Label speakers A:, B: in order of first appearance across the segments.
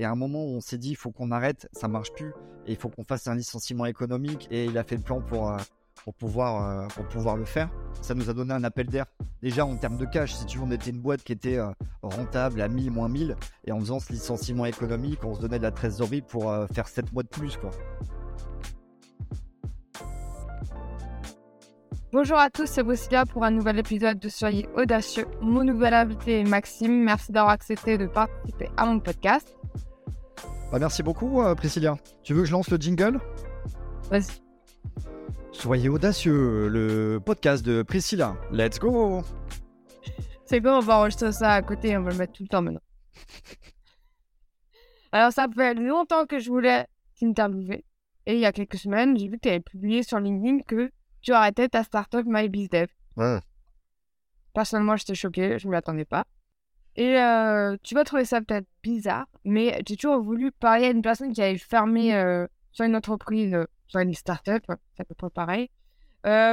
A: Et à un moment, on s'est dit, il faut qu'on arrête, ça marche plus, et il faut qu'on fasse un licenciement économique. Et il a fait le plan pour, pour, pouvoir, pour pouvoir le faire. Ça nous a donné un appel d'air. Déjà, en termes de cash, si tu veux, on était une boîte qui était rentable à 1000, moins 1000. Et en faisant ce licenciement économique, on se donnait de la trésorerie pour faire 7 mois de plus, quoi.
B: Bonjour à tous, c'est Bossia pour un nouvel épisode de Soyez audacieux. Mon nouvel invité est Maxime. Merci d'avoir accepté de participer à mon podcast.
A: Bah, merci beaucoup, euh, Priscilla. Tu veux que je lance le jingle?
B: Vas-y.
A: Soyez audacieux, le podcast de Priscilla. Let's go
B: C'est bon, on va enregistrer ça à côté, on va le mettre tout le temps maintenant. Alors, ça fait longtemps que je voulais t'interviewer. Et il y a quelques semaines, j'ai vu que tu avais publié sur LinkedIn que tu arrêtais ta startup MyBizDev.
A: Ouais.
B: Personnellement, j'étais choquée, je ne m'y attendais pas. Et euh, tu vas trouver ça peut-être bizarre, mais j'ai toujours voulu parler à une personne qui avait fermé euh, soit une entreprise, soit une startup, c'est à peu près pareil.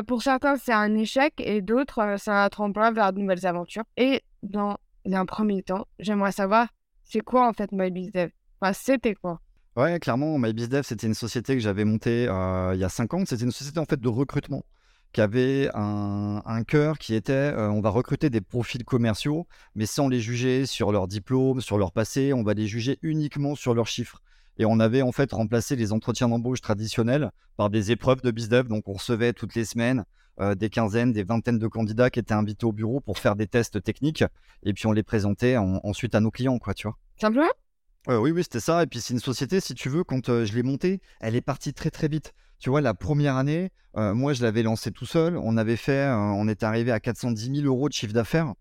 B: pour certains, c'est un échec et d'autres, c'est un tremplin vers de nouvelles aventures. Et dans un premier temps, j'aimerais savoir, c'est quoi en fait MyBizDev Enfin, c'était quoi?
A: Ouais, clairement, MyBizDev, c'était une société que j'avais montée il y a 5 ans. C'était une société en fait de recrutement qui avait un, un cœur qui était euh, on va recruter des profils commerciaux, mais sans les juger sur leur diplôme, sur leur passé, on va les juger uniquement sur leurs chiffres. Et on avait en fait remplacé les entretiens d'embauche traditionnels par des épreuves de BizDev. Donc on recevait toutes les semaines euh, des quinzaines, des vingtaines de candidats qui étaient invités au bureau pour faire des tests techniques. Et puis on les présentait ensuite à nos clients, quoi, tu vois.
B: Simplement?
A: Oui, oui, c'était ça. Et puis c'est une société, si tu veux, quand je l'ai montée, elle est partie très très vite. Tu vois, la première année, moi je l'avais lancée tout seul. On avait fait, on était arrivé à 410 000 euros de chiffre d'affaires,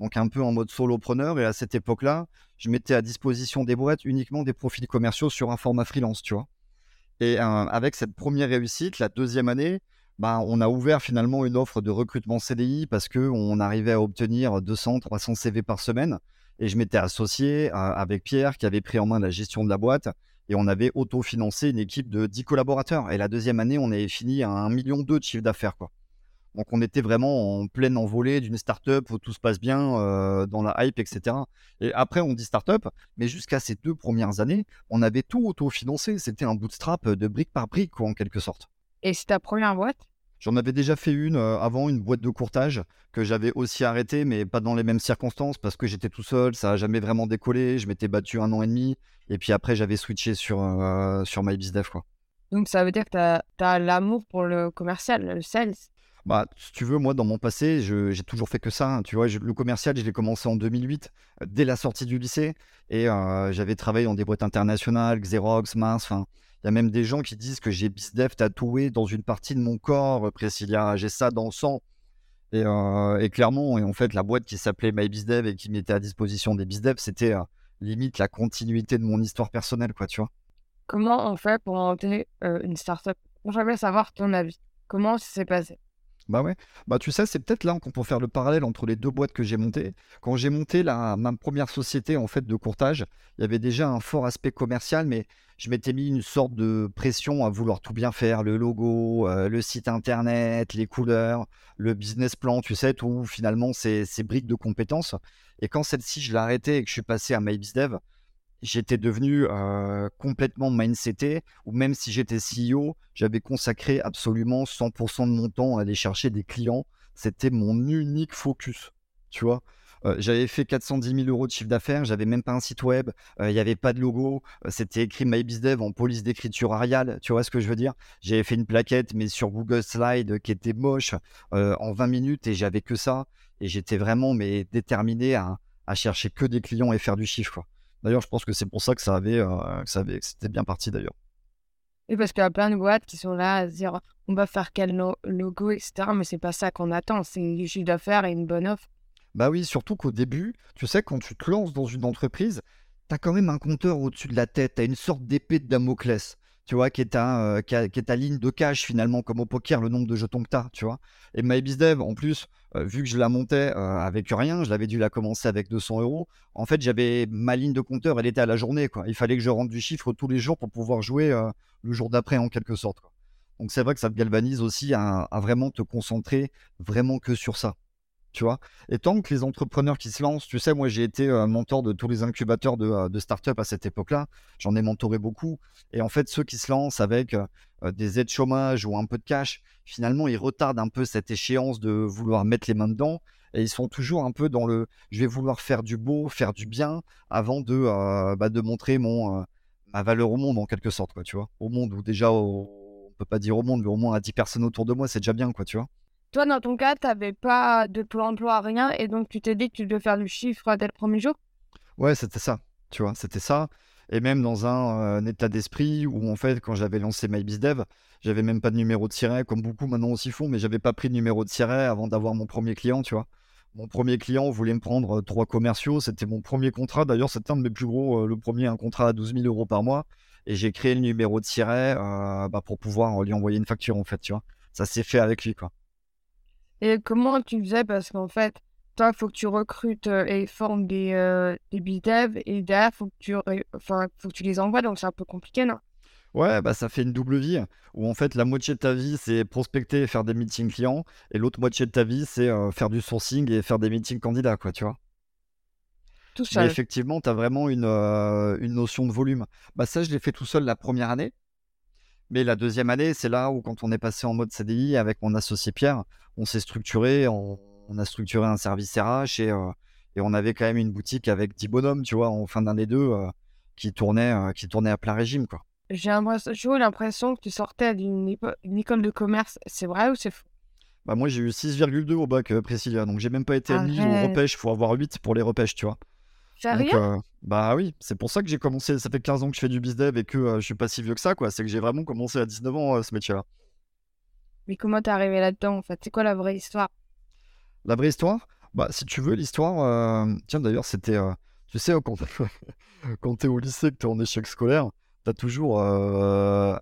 A: donc un peu en mode solopreneur. Et à cette époque-là, je mettais à disposition des boîtes uniquement des profils commerciaux sur un format freelance, tu vois. Et avec cette première réussite, la deuxième année, bah, on a ouvert finalement une offre de recrutement CDI parce qu'on arrivait à obtenir 200, 300 CV par semaine. Et je m'étais associé avec Pierre qui avait pris en main la gestion de la boîte et on avait autofinancé une équipe de 10 collaborateurs. Et la deuxième année, on avait fini à 1,2 million de chiffre d'affaires. Quoi. Donc on était vraiment en pleine envolée d'une startup où tout se passe bien euh, dans la hype, etc. Et après, on dit startup, mais jusqu'à ces deux premières années, on avait tout autofinancé. C'était un bootstrap de brique par brique, en quelque sorte.
B: Et c'est ta première boîte?
A: J'en avais déjà fait une euh, avant, une boîte de courtage que j'avais aussi arrêtée, mais pas dans les mêmes circonstances parce que j'étais tout seul, ça n'a jamais vraiment décollé. Je m'étais battu un an et demi et puis après j'avais switché sur, euh, sur MyBizDev. Quoi.
B: Donc ça veut dire que tu as, l'amour pour le commercial, le sales
A: bah, si tu veux, moi, dans mon passé, j'ai toujours fait que ça. Hein. Tu vois, le commercial, je l'ai commencé en 2008, euh, dès la sortie du lycée. Et j'avais travaillé dans des boîtes internationales, Xerox, Mars. Enfin, il y a même des gens qui disent que j'ai BizDev tatoué dans une partie de mon corps, Priscilla. J'ai ça dans le sang. Euh, et, clairement, et en fait, la boîte qui s'appelait MyBizDev et qui mettait à disposition des BizDev, c'était euh, limite la continuité de mon histoire personnelle, quoi, tu vois.
B: Comment on fait pour monter euh, une startup? J'aimerais savoir ton avis. Comment ça s'est passé?
A: Bah ouais, bah tu sais, c'est peut-être là qu'on peut faire le parallèle entre les deux boîtes que j'ai montées. Quand j'ai monté la, ma première société en fait de courtage, il y avait déjà un fort aspect commercial, mais je m'étais mis une sorte de pression à vouloir tout bien faire, le logo, euh, le site internet, les couleurs, le business plan, tu sais, tout finalement ces, briques de compétences. Et quand celle-ci, je l'ai arrêtée et que je suis passé à MyBizDev, j'étais devenu complètement mindseté, ou même si j'étais CEO, j'avais consacré absolument 100% de mon temps à aller chercher des clients. C'était mon unique focus, tu vois? j'avais fait 410 000 euros de chiffre d'affaires, j'avais même pas un site web, il n'y avait pas de logo, c'était écrit MyBizDev en police d'écriture Arial, tu vois ce que je veux dire? J'avais fait une plaquette, mais sur Google Slide qui était moche en 20 minutes et j'avais que ça. Et j'étais vraiment mais, déterminé à, à chercher que des clients et faire du chiffre. Quoi. D'ailleurs, je pense que c'est pour ça que ça avait, euh, que ça avait, c'était bien parti d'ailleurs.
B: Et parce qu'il y a plein de boîtes qui sont là à se dire on va faire quel logo, etc. Mais c'est pas ça qu'on attend, c'est du chiffre d'affaires et une bonne offre.
A: Bah oui, surtout qu'au début, tu sais, quand tu te lances dans une entreprise, tu as quand même un compteur au-dessus de la tête, tu as une sorte d'épée de Damoclès tu vois, qui est, ta, euh, est ta ligne de cash finalement, comme au poker, le nombre de jetons que tu as, tu vois. Et MyBizDev, en plus, euh, vu que je la montais euh, avec rien, je l'avais dû la commencer avec 200 euros. En fait, j'avais ma ligne de compteur, elle était à la journée, quoi. Il fallait que je rentre du chiffre tous les jours pour pouvoir jouer le jour d'après, en quelque sorte. Donc c'est vrai que ça te galvanise aussi à, vraiment te concentrer vraiment que sur ça. Et tant que les entrepreneurs qui se lancent, tu sais, moi j'ai été euh, mentor de tous les incubateurs de, euh, de start-up à cette époque-là, j'en ai mentoré beaucoup. Et en fait, ceux qui se lancent avec euh, des aides chômage ou un peu de cash, finalement, ils retardent un peu cette échéance de vouloir mettre les mains dedans. Et ils sont toujours un peu dans le je vais vouloir faire du beau, faire du bien, avant de, bah, de montrer mon, ma valeur au monde, en quelque sorte, quoi, tu vois. Au monde, où déjà, on peut pas dire au monde, mais au moins à 10 personnes autour de moi, c'est déjà bien, quoi, tu vois.
B: Toi, dans ton cas, tu n'avais pas de plan emploi, rien, et donc tu t'es dit que tu devais faire du chiffre dès le premier jour?
A: Ouais, c'était ça, tu vois, c'était ça. Et même dans un, état d'esprit où, en fait, quand j'avais lancé MyBizDev, j'avais même pas de numéro de siret, comme beaucoup maintenant aussi font, mais j'avais pas pris de numéro de siret avant d'avoir mon premier client, tu vois. Mon premier client voulait me prendre trois commerciaux, c'était mon premier contrat. D'ailleurs, c'était un de mes plus gros, le premier, un contrat à 12 000 euros par mois. Et j'ai créé le numéro de siret bah, pour pouvoir lui envoyer une facture, en fait, tu vois. Ça s'est fait avec lui, quoi.
B: Et comment tu faisais? Parce qu'en fait, toi, il faut que tu recrutes et formes des, euh, des dev et derrière, il faut, que tu enfin, faut que tu les envoies, donc c'est un peu compliqué, non?
A: Ouais, bah ça fait une double vie où en fait la moitié de ta vie c'est prospecter et faire des meetings clients et l'autre moitié de ta vie c'est faire du sourcing et faire des meetings candidats, quoi, tu vois?
B: Tout
A: Mais effectivement, tu as vraiment une, une notion de volume. Bah ça, je l'ai fait tout seul la première année. Mais la deuxième année, c'est là où, quand on est passé en mode CDI avec mon associé Pierre, on s'est structuré, on, a structuré un service RH et, euh, et, on avait quand même une boutique avec 10 bonhommes, tu vois, en fin d'année 2 euh, qui, tournait, euh, qui tournait à plein régime, quoi.
B: J'ai l'impression que tu sortais d'une école de commerce. C'est vrai ou c'est faux
A: bah moi j'ai eu 6,2 au bac Priscilla, donc j'ai même pas été admis au repêche, il faut avoir 8 pour les repêches, tu vois.
B: Sérieux
A: Bah oui, c'est pour ça que j'ai commencé, ça fait 15 ans que je fais du bizdev et que je suis pas si vieux que ça, quoi. C'est que j'ai vraiment commencé à 19 ans ce métier-là.
B: Mais comment t'es arrivé là-dedans en fait? C'est quoi la vraie histoire?
A: La vraie histoire? Bah si tu veux l'histoire, tiens d'ailleurs c'était, tu sais quand, quand t'es au lycée que t'es en échec scolaire, t'as toujours,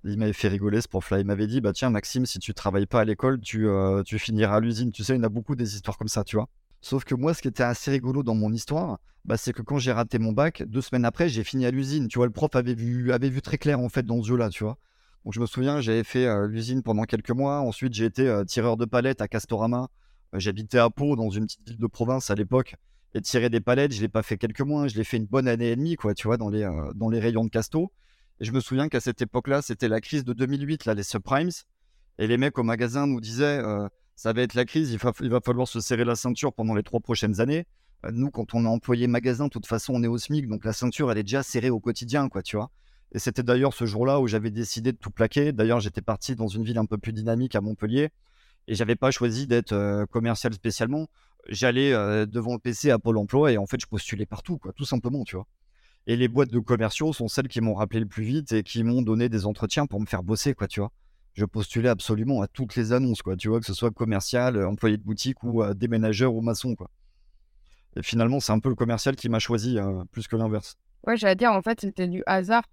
A: il m'avait fait rigoler ce prof-là, il m'avait dit bah tiens Maxime si tu travailles pas à l'école tu, tu finiras à l'usine, tu sais il y en a beaucoup des histoires comme ça tu vois. Sauf que moi, ce qui était assez rigolo dans mon histoire, bah, c'est que quand j'ai raté mon bac, deux semaines après, j'ai fini à l'usine. Tu vois, le prof avait vu, avait vu très clair en fait dans ce jeu-là, tu vois. Donc je me souviens, j'avais fait euh, l'usine pendant quelques mois. Ensuite, j'ai été euh, tireur de palettes à Castorama. Euh, j'habitais à Pau, dans une petite ville de province à l'époque. Et tirer des palettes, je l'ai pas fait quelques mois. Je l'ai fait une bonne année et demie, quoi, tu vois, dans les, dans les rayons de Casto. Et je me souviens qu'à cette époque-là, c'était la crise de 2008, là, les subprimes. Et les mecs au magasin nous disaient ça va être la crise, il va, falloir se serrer la ceinture pendant les trois prochaines années. Euh, nous, quand on est employé magasin, de toute façon, on est au SMIC, donc la ceinture, elle est déjà serrée au quotidien, quoi, tu vois. Et c'était d'ailleurs ce jour-là où j'avais décidé de tout plaquer. D'ailleurs, j'étais parti dans une ville un peu plus dynamique à Montpellier et j'avais pas choisi d'être euh, commercial spécialement. J'allais euh, devant le PC à Pôle emploi et en fait, je postulais partout, quoi, tout simplement, tu vois. Et les boîtes de commerciaux sont celles qui m'ont rappelé le plus vite et qui m'ont donné des entretiens pour me faire bosser, quoi, tu vois je postulais absolument à toutes les annonces, quoi. Tu vois, que ce soit commercial, euh, employé de boutique ou euh, déménageur ou maçon, quoi. Et finalement, c'est un peu le commercial qui m'a choisi euh, plus que l'inverse.
B: Ouais, j'allais dire, en fait, c'était du hasard.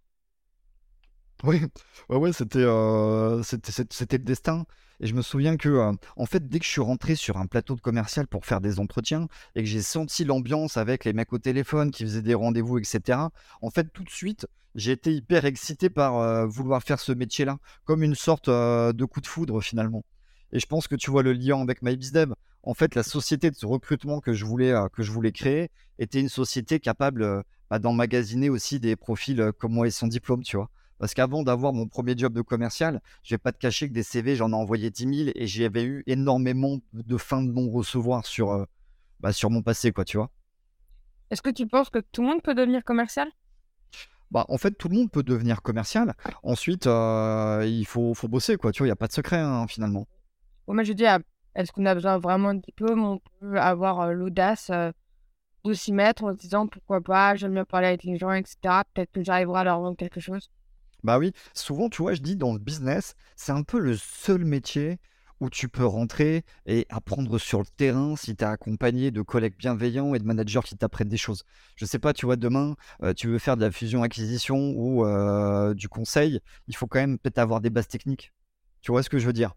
A: Oui, ouais, ouais, c'était, c'était, le destin. Et je me souviens que, en fait, dès que je suis rentré sur un plateau de commercial pour faire des entretiens et que j'ai senti l'ambiance avec les mecs au téléphone qui faisaient des rendez-vous, etc., en fait, tout de suite, j'ai été hyper excité par vouloir faire ce métier-là, comme une sorte de coup de foudre finalement. Et je pense que tu vois le lien avec MyBizDev. En fait, la société de recrutement que je voulais, que je voulais créer était une société capable bah, d'emmagasiner aussi des profils comme moi et son diplôme, tu vois. Parce qu'avant d'avoir mon premier job de commercial, je vais pas te cacher que des CV, j'en ai envoyé 10 000 et j'avais eu énormément de fins de non-recevoir sur, bah, sur mon passé, quoi, tu vois.
B: Est-ce que tu penses que tout le monde peut devenir commercial?
A: Bah, en fait, tout le monde peut devenir commercial. Ensuite, euh, il faut, faut bosser, quoi. Tu vois, il n'y a pas de secret, hein, finalement.
B: moi, je dis, ah, est-ce qu'on a besoin vraiment de diplôme? On peut avoir euh, l'audace euh, de s'y mettre en se disant, pourquoi pas, j'aime bien parler avec les gens, etc. Peut-être que j'arriverai à leur vendre quelque chose.
A: Bah oui, souvent, tu vois, je dis, dans le business, c'est un peu le seul métier où tu peux rentrer et apprendre sur le terrain si tu es accompagné de collègues bienveillants et de managers qui t'apprennent des choses. Je sais pas, tu vois, demain, euh, tu veux faire de la fusion-acquisition ou euh, du conseil, il faut quand même peut-être avoir des bases techniques. Tu vois ce que je veux dire?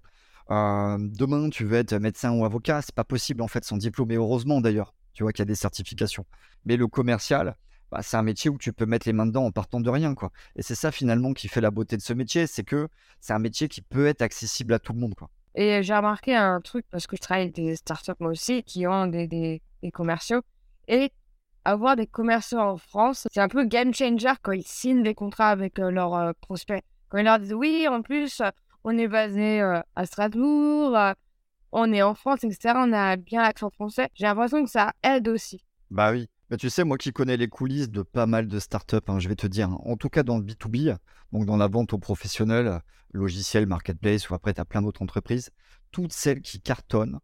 A: Demain, tu veux être médecin ou avocat, c'est pas possible en fait sans diplôme, et heureusement d'ailleurs, tu vois qu'il y a des certifications. Mais le commercial, bah, c'est un métier où tu peux mettre les mains dedans en partant de rien, quoi. Et c'est ça finalement qui fait la beauté de ce métier, c'est que c'est un métier qui peut être accessible à tout le monde, quoi.
B: Et j'ai remarqué un truc, parce que je travaille avec des startups moi aussi, qui ont des, des, des commerciaux. Et avoir des commerciaux en France, c'est un peu game changer quand ils signent des contrats avec euh, leurs euh, prospects. Quand ils leur disent oui, en plus, euh, on est basé à Strasbourg, on est en France, etc. On a bien l'accent français. J'ai l'impression que ça aide aussi.
A: Bah oui. Mais tu sais, moi qui connais les coulisses de pas mal de startups, hein, je vais te dire, hein, en tout cas dans le B2B, donc dans la vente aux professionnels, logiciels, marketplace ou après tu as plein d'autres entreprises, toutes celles qui cartonnent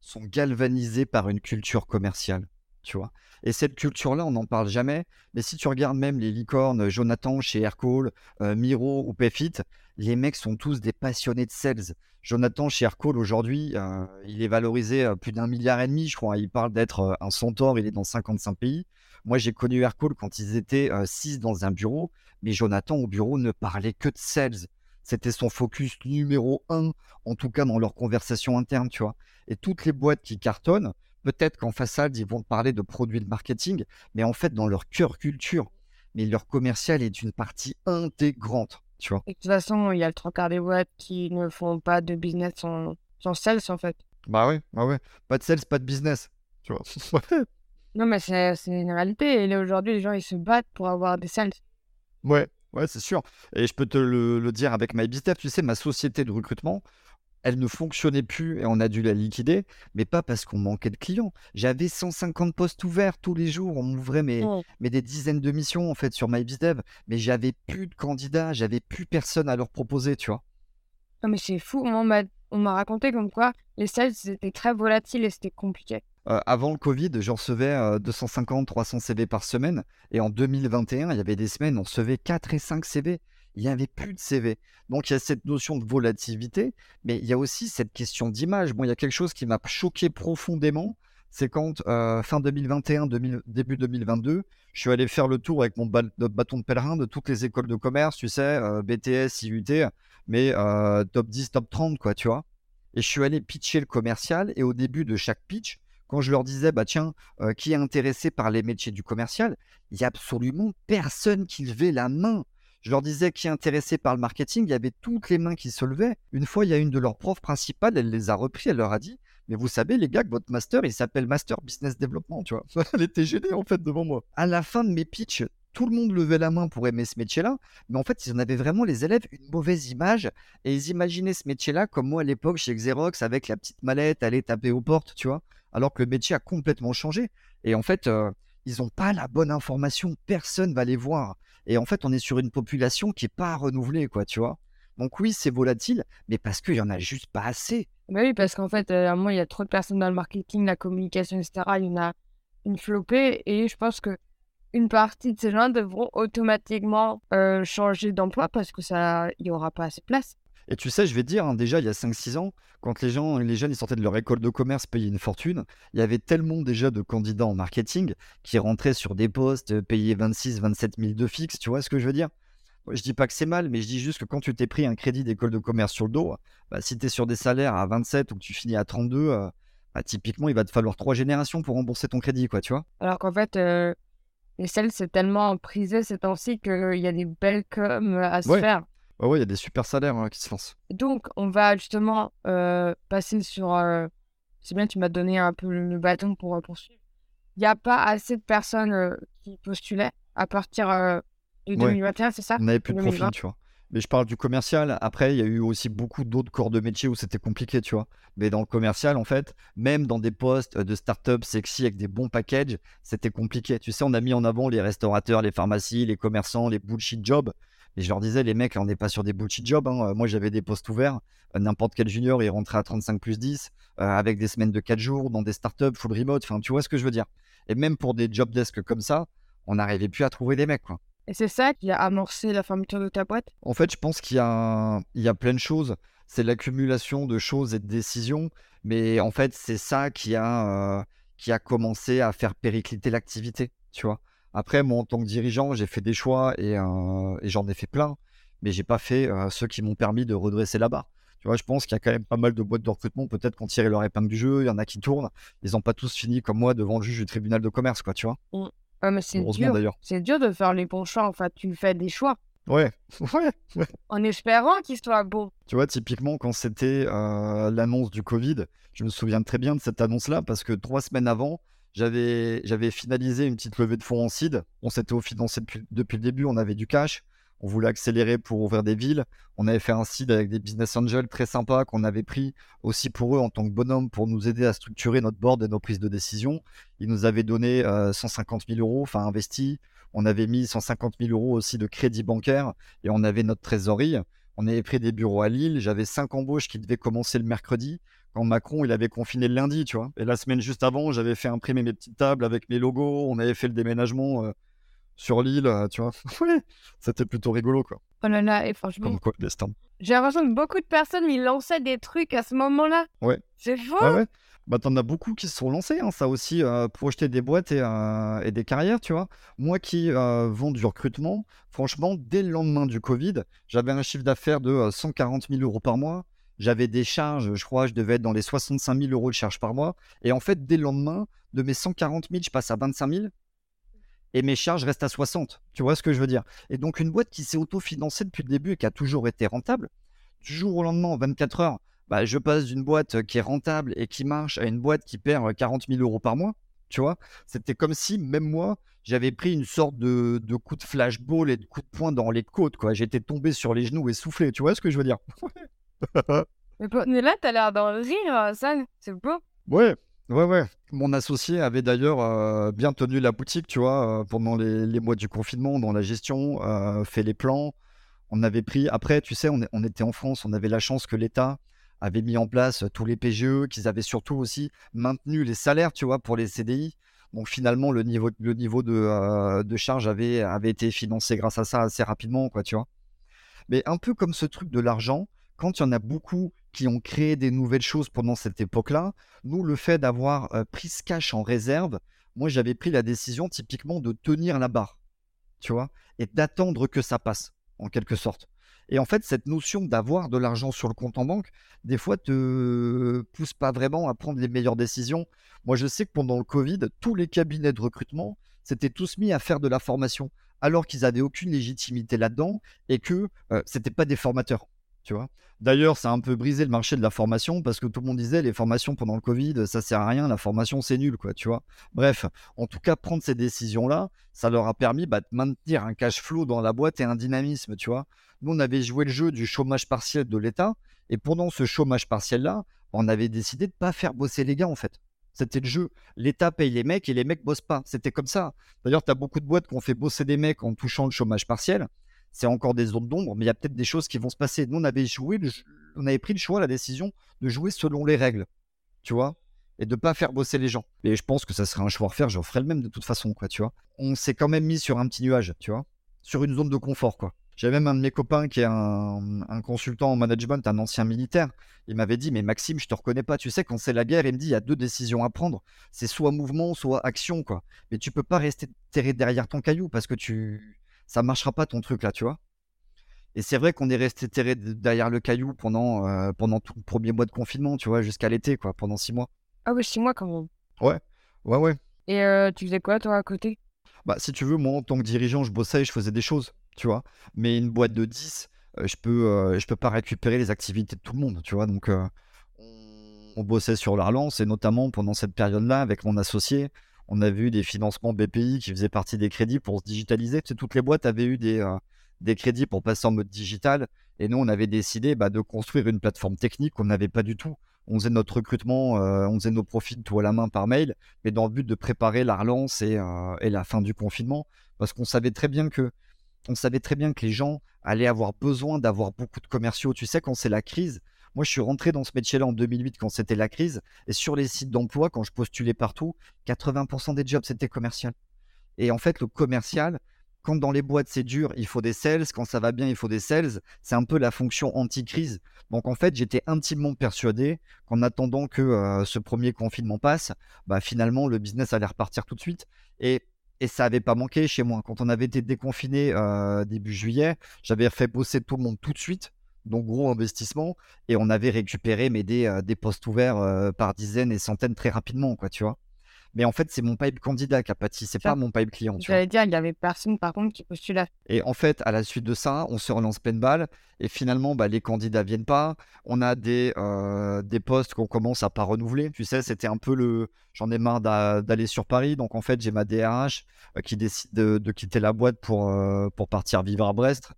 A: sont galvanisées par une culture commerciale, tu vois. Et cette culture-là, on n'en parle jamais. Mais si tu regardes même les licornes, Jonathan chez Aircall, euh, Miro ou Payfit, les mecs sont tous des passionnés de sales. Jonathan chez Aircall aujourd'hui, euh, il est valorisé à plus d'un milliard et demi, je crois. Il parle d'être euh, un centaure, il est dans 55 pays. Moi, j'ai connu Aircall quand ils étaient 6 dans un bureau, mais Jonathan au bureau ne parlait que de sales. C'était son focus numéro un, en tout cas dans leur conversation interne, tu vois. Et toutes les boîtes qui cartonnent, Peut-être qu'en façade, ils vont parler de produits de marketing, mais en fait, dans leur cœur culture, mais leur commercial est une partie intégrante, tu vois.
B: Et de toute façon, il y a le trois quarts des boîtes qui ne font pas de business sans, sans sales, en fait.
A: Bah oui, bah ouais. Pas de sales, pas de business, tu vois.
B: non, mais c'est une réalité. Et aujourd'hui, les gens, ils se battent pour avoir des sales.
A: Ouais, ouais, c'est sûr. Et je peux te le, le dire avec MyBizDev, tu sais, ma société de recrutement, elle ne fonctionnait plus et on a dû la liquider, mais pas parce qu'on manquait de clients. J'avais 150 postes ouverts tous les jours, on m'ouvrait mes, mmh. mais des dizaines de missions en fait sur MyBizDev, mais j'avais plus de candidats, j'avais plus personne à leur proposer, tu vois.
B: Non mais c'est fou, on m'a raconté comme quoi les sales étaient très volatiles et c'était compliqué.
A: Euh, avant le Covid, je recevais 250, 300 CV par semaine. Et en 2021, il y avait des semaines, on recevait 4 et 5 CV il n'y avait plus de CV. Donc il y a cette notion de volatilité, mais il y a aussi cette question d'image. Bon, il y a quelque chose qui m'a choqué profondément, c'est quand euh, fin 2021, début 2022, je suis allé faire le tour avec mon bâton de pèlerin de toutes les écoles de commerce, tu sais, euh, BTS, IUT, mais euh, top 10, top 30, quoi, tu vois. Et je suis allé pitcher le commercial, et au début de chaque pitch, quand je leur disais, bah tiens, qui est intéressé par les métiers du commercial, il n'y a absolument personne qui levait la main. Je leur disais qui est intéressé par le marketing, il y avait toutes les mains qui se levaient. Une fois, il y a une de leurs profs principales, elle les a repris, elle leur a dit mais vous savez, les gars, que votre master, il s'appelle Master Business Development, tu vois. Elle était gênée, en fait, devant moi. À la fin de mes pitchs, tout le monde levait la main pour aimer ce métier-là, mais en fait, ils en avaient vraiment, les élèves, une mauvaise image, et ils imaginaient ce métier-là comme moi à l'époque chez Xerox, avec la petite mallette, aller taper aux portes, tu vois, alors que le métier a complètement changé. Et en fait, euh, ils n'ont pas la bonne information, personne va les voir. Et en fait, on est sur une population qui n'est pas renouvelée, quoi, tu vois. Donc oui, c'est volatile, mais parce qu'il n'y en a juste pas assez.
B: Bah oui, parce qu'en fait, euh, moi, il y a trop de personnes dans le marketing, la communication, etc. Il y en a une flopée, et je pense que une partie de ces gens devront automatiquement euh, changer d'emploi parce que ça, il n'y aura pas assez de place.
A: Et tu sais, je vais te dire, hein, déjà, il y a 5-6 ans, quand les gens, les jeunes, ils sortaient de leur école de commerce, payaient une fortune, il y avait tellement déjà de candidats en marketing qui rentraient sur des postes, payés 26, 27 000 de fixe, tu vois ce que je veux dire? Je dis pas que c'est mal, mais je dis juste que quand tu t'es pris un crédit d'école de commerce sur le dos, bah, si tu es sur des salaires à 27 ou que tu finis à 32, euh, bah, typiquement, il va te falloir trois générations pour rembourser ton crédit, quoi, tu vois?
B: Alors qu'en fait, euh, les sales, c'est tellement prisé ces temps-ci qu'il y a des belles coms à se faire.
A: Ouais, ouais, il y a des super salaires hein, qui se lancent.
B: Donc, on va justement euh, passer sur. Euh, c'est bien, tu m'as donné un peu le bâton pour euh, poursuivre. Il n'y a pas assez de personnes qui postulaient à partir de 2021, c'est ça?
A: On n'avait plus de profil, tu vois. Mais je parle du commercial. Après, il y a eu aussi beaucoup d'autres corps de métier où c'était compliqué, tu vois. Mais dans le commercial, en fait, même dans des postes de start-up sexy avec des bons packages, c'était compliqué. Tu sais, on a mis en avant les restaurateurs, les pharmacies, les commerçants, les bullshit jobs. Et je leur disais, les mecs, on n'est pas sur des bullshit jobs. Hein. Euh, moi, j'avais des postes ouverts. Euh, n'importe quel junior, il rentrait à 35 plus 10, euh, avec des semaines de 4 jours, dans des startups, full remote. Enfin, tu vois ce que je veux dire. Et même pour des job desks comme ça, on n'arrivait plus à trouver des mecs, quoi.
B: Et c'est ça qui a amorcé la fermeture de ta boîte?
A: En fait, je pense qu'il y a, il y a plein de choses. C'est l'accumulation de choses et de décisions. Mais en fait, c'est ça qui a, qui a commencé à faire péricliter l'activité, tu vois. Après, moi, en tant que dirigeant, j'ai fait des choix et, euh, j'en ai fait plein, mais j'ai pas fait euh, ceux qui m'ont permis de redresser la barre. Tu vois, je pense qu'il y a quand même pas mal de boîtes de recrutement, peut-être qu'on tirait leur épingle du jeu, il y en a qui tournent, ils n'ont pas tous fini comme moi devant le juge du tribunal de commerce, quoi, tu vois.
B: Mmh. mais c'est dur. d'ailleurs. C'est dur de faire les bons choix, en fait, tu fais des choix.
A: Ouais, ouais, ouais.
B: En espérant qu'il soit bon.
A: Tu vois, typiquement, quand c'était euh, l'annonce du Covid, je me souviens très bien de cette annonce-là parce que trois semaines avant, j'avais, j'avais finalisé une petite levée de fonds en seed. On s'était financé depuis, depuis le début, on avait du cash. On voulait accélérer pour ouvrir des villes. On avait fait un seed avec des business angels très sympas qu'on avait pris aussi pour eux en tant que bonhomme pour nous aider à structurer notre board et nos prises de décision. Ils nous avaient donné 150 000 euros, enfin investi. On avait mis 150 000 euros aussi de crédit bancaire et on avait notre trésorerie. On avait pris des bureaux à Lille. J'avais cinq embauches qui devaient commencer le mercredi quand Macron il avait confiné le lundi, tu vois. Et la semaine juste avant, j'avais fait imprimer mes petites tables avec mes logos. On avait fait le déménagement euh, sur l'île, euh, tu vois. c'était plutôt rigolo, quoi.
B: Oh là là, et franchement.
A: Comme quoi, destin.
B: J'ai l'impression que beaucoup de personnes ils lançaient des trucs à ce moment-là.
A: Ouais.
B: C'est.
A: Ah ouais. Bah, t'en as beaucoup qui se sont lancés, hein, ça aussi, euh, pour acheter des boîtes et, euh, et, des carrières, tu vois. Moi qui vends du recrutement, franchement, dès le lendemain du Covid, j'avais un chiffre d'affaires de 140 000 euros par mois. J'avais des charges, je crois, je devais être dans les 65 000 euros de charges par mois. Et en fait, dès le lendemain, de mes 140 000, je passe à 25 000 et mes charges restent à 60. Tu vois ce que je veux dire? Et donc, une boîte qui s'est autofinancée depuis le début et qui a toujours été rentable, du jour au lendemain, en 24 heures, bah, je passe d'une boîte qui est rentable et qui marche à une boîte qui perd 40 000 euros par mois. Tu vois, c'était comme si, même moi, j'avais pris une sorte de, de, coup de flashball et de coup de poing dans les côtes. quoi. J'étais tombé sur les genoux et soufflé. Tu vois ce que je veux dire?
B: Mais là, t'as l'air d'en rire, ça. C'est beau.
A: Ouais, ouais, ouais. Mon associé avait d'ailleurs euh, bien tenu la boutique, tu vois, euh, pendant les, mois du confinement, dans la gestion, euh, fait les plans. On avait pris. Après, tu sais, on, était en France, on avait la chance que l'État avaient mis en place tous les PGE, qu'ils avaient surtout aussi maintenu les salaires, tu vois, pour les CDI. Donc finalement, le niveau, le niveau de, de charge avait, avait été financé grâce à ça assez rapidement, quoi, tu vois. Mais un peu comme ce truc de l'argent, quand il y en a beaucoup qui ont créé des nouvelles choses pendant cette époque-là, nous, le fait d'avoir pris ce cash en réserve, moi, j'avais pris la décision typiquement de tenir la barre, tu vois, et d'attendre que ça passe, en quelque sorte. Et en fait, cette notion d'avoir de l'argent sur le compte en banque, des fois, te pousse pas vraiment à prendre les meilleures décisions. Moi, je sais que pendant le Covid, tous les cabinets de recrutement s'étaient tous mis à faire de la formation, alors qu'ils n'avaient aucune légitimité là-dedans et que euh, ce n'étaient pas des formateurs. Tu vois D'ailleurs, ça a un peu brisé le marché de la formation parce que tout le monde disait les formations pendant le Covid, ça sert à rien, la formation c'est nul, quoi, tu vois. Bref, en tout cas, prendre ces décisions-là, ça leur a permis bah, de maintenir un cash flow dans la boîte et un dynamisme, tu vois. Nous, on avait joué le jeu du chômage partiel de l'État et pendant ce chômage partiel-là, on avait décidé de pas faire bosser les gars, en fait. C'était le jeu. L'État paye les mecs et les mecs bossent pas. C'était comme ça. D'ailleurs, tu as beaucoup de boîtes qui ont fait bosser des mecs en touchant le chômage partiel c'est encore des zones d'ombre, mais il y a peut-être des choses qui vont se passer. Nous, on avait joué, on avait pris le choix, la décision de jouer selon les règles, tu vois, et de pas faire bosser les gens. Et je pense que ça serait un choix à refaire, j'en ferais le même de toute façon, quoi, tu vois. On s'est quand même mis sur un petit nuage, tu vois, sur une zone de confort, quoi. J'avais même un de mes copains qui est un, consultant en management, un ancien militaire. Il m'avait dit, mais Maxime, je te reconnais pas. Tu sais, quand c'est la guerre, il me dit, il y a deux décisions à prendre. C'est soit mouvement, soit action, quoi. Mais tu peux pas rester terré derrière ton caillou parce que tu, ça marchera pas ton truc là, tu vois. Et c'est vrai qu'on est resté terré derrière le caillou pendant, euh, pendant tout le premier mois de confinement, tu vois, jusqu'à l'été, quoi, pendant six mois.
B: Ah oui, six mois quand même.
A: Ouais, ouais, ouais.
B: Et euh, tu faisais quoi, toi, à côté?
A: Bah, si tu veux, moi, en tant que dirigeant, je bossais et je faisais des choses, tu vois. Mais une boîte de 10, euh, je peux, je peux pas récupérer les activités de tout le monde, tu vois. Donc, on bossait sur la relance et notamment pendant cette période-là, avec mon associé, on avait eu des financements BPI qui faisaient partie des crédits pour se digitaliser. toutes les boîtes avaient eu des, euh, des crédits pour passer en mode digital. Et nous, on avait décidé bah, de construire une plateforme technique qu'on n'avait pas du tout. On faisait notre recrutement, euh, on faisait nos profils tout à la main par mail, mais dans le but de préparer la relance et, euh, la fin du confinement, parce qu'on savait très bien que savait très bien que les gens allaient avoir besoin d'avoir beaucoup de commerciaux. Tu sais, quand c'est la crise, moi, je suis rentré dans ce métier-là en 2008 quand c'était la crise. Et sur les sites d'emploi, quand je postulais partout, 80% des jobs, c'était commercial. Et en fait, le commercial, quand dans les boîtes c'est dur, il faut des sales. Quand ça va bien, il faut des sales. C'est un peu la fonction anti-crise. Donc en fait, j'étais intimement persuadé qu'en attendant que euh, ce premier confinement passe, bah, finalement, le business allait repartir tout de suite. Et, ça n'avait pas manqué chez moi. Quand on avait été déconfiné euh, début juillet, j'avais fait bosser tout le monde tout de suite donc gros investissement, et on avait récupéré mais des, euh, des postes ouverts euh, par dizaines et centaines très rapidement, quoi, tu vois. Mais en fait, c'est mon pipe candidat qui a pâti, c'est pas mon pipe client. Tu vois.
B: J'allais dire, il y avait personne par contre qui postulait.
A: Et en fait, à la suite de ça, on se relance pleine balle. Et finalement, bah, les candidats viennent pas. On a des, euh, des postes qu'on commence à pas renouveler. Tu sais, c'était un peu le. J'en ai marre d'a- d'aller sur Paris. Donc en fait, j'ai ma DRH qui décide de, de quitter la boîte pour, euh, pour partir vivre à Brest.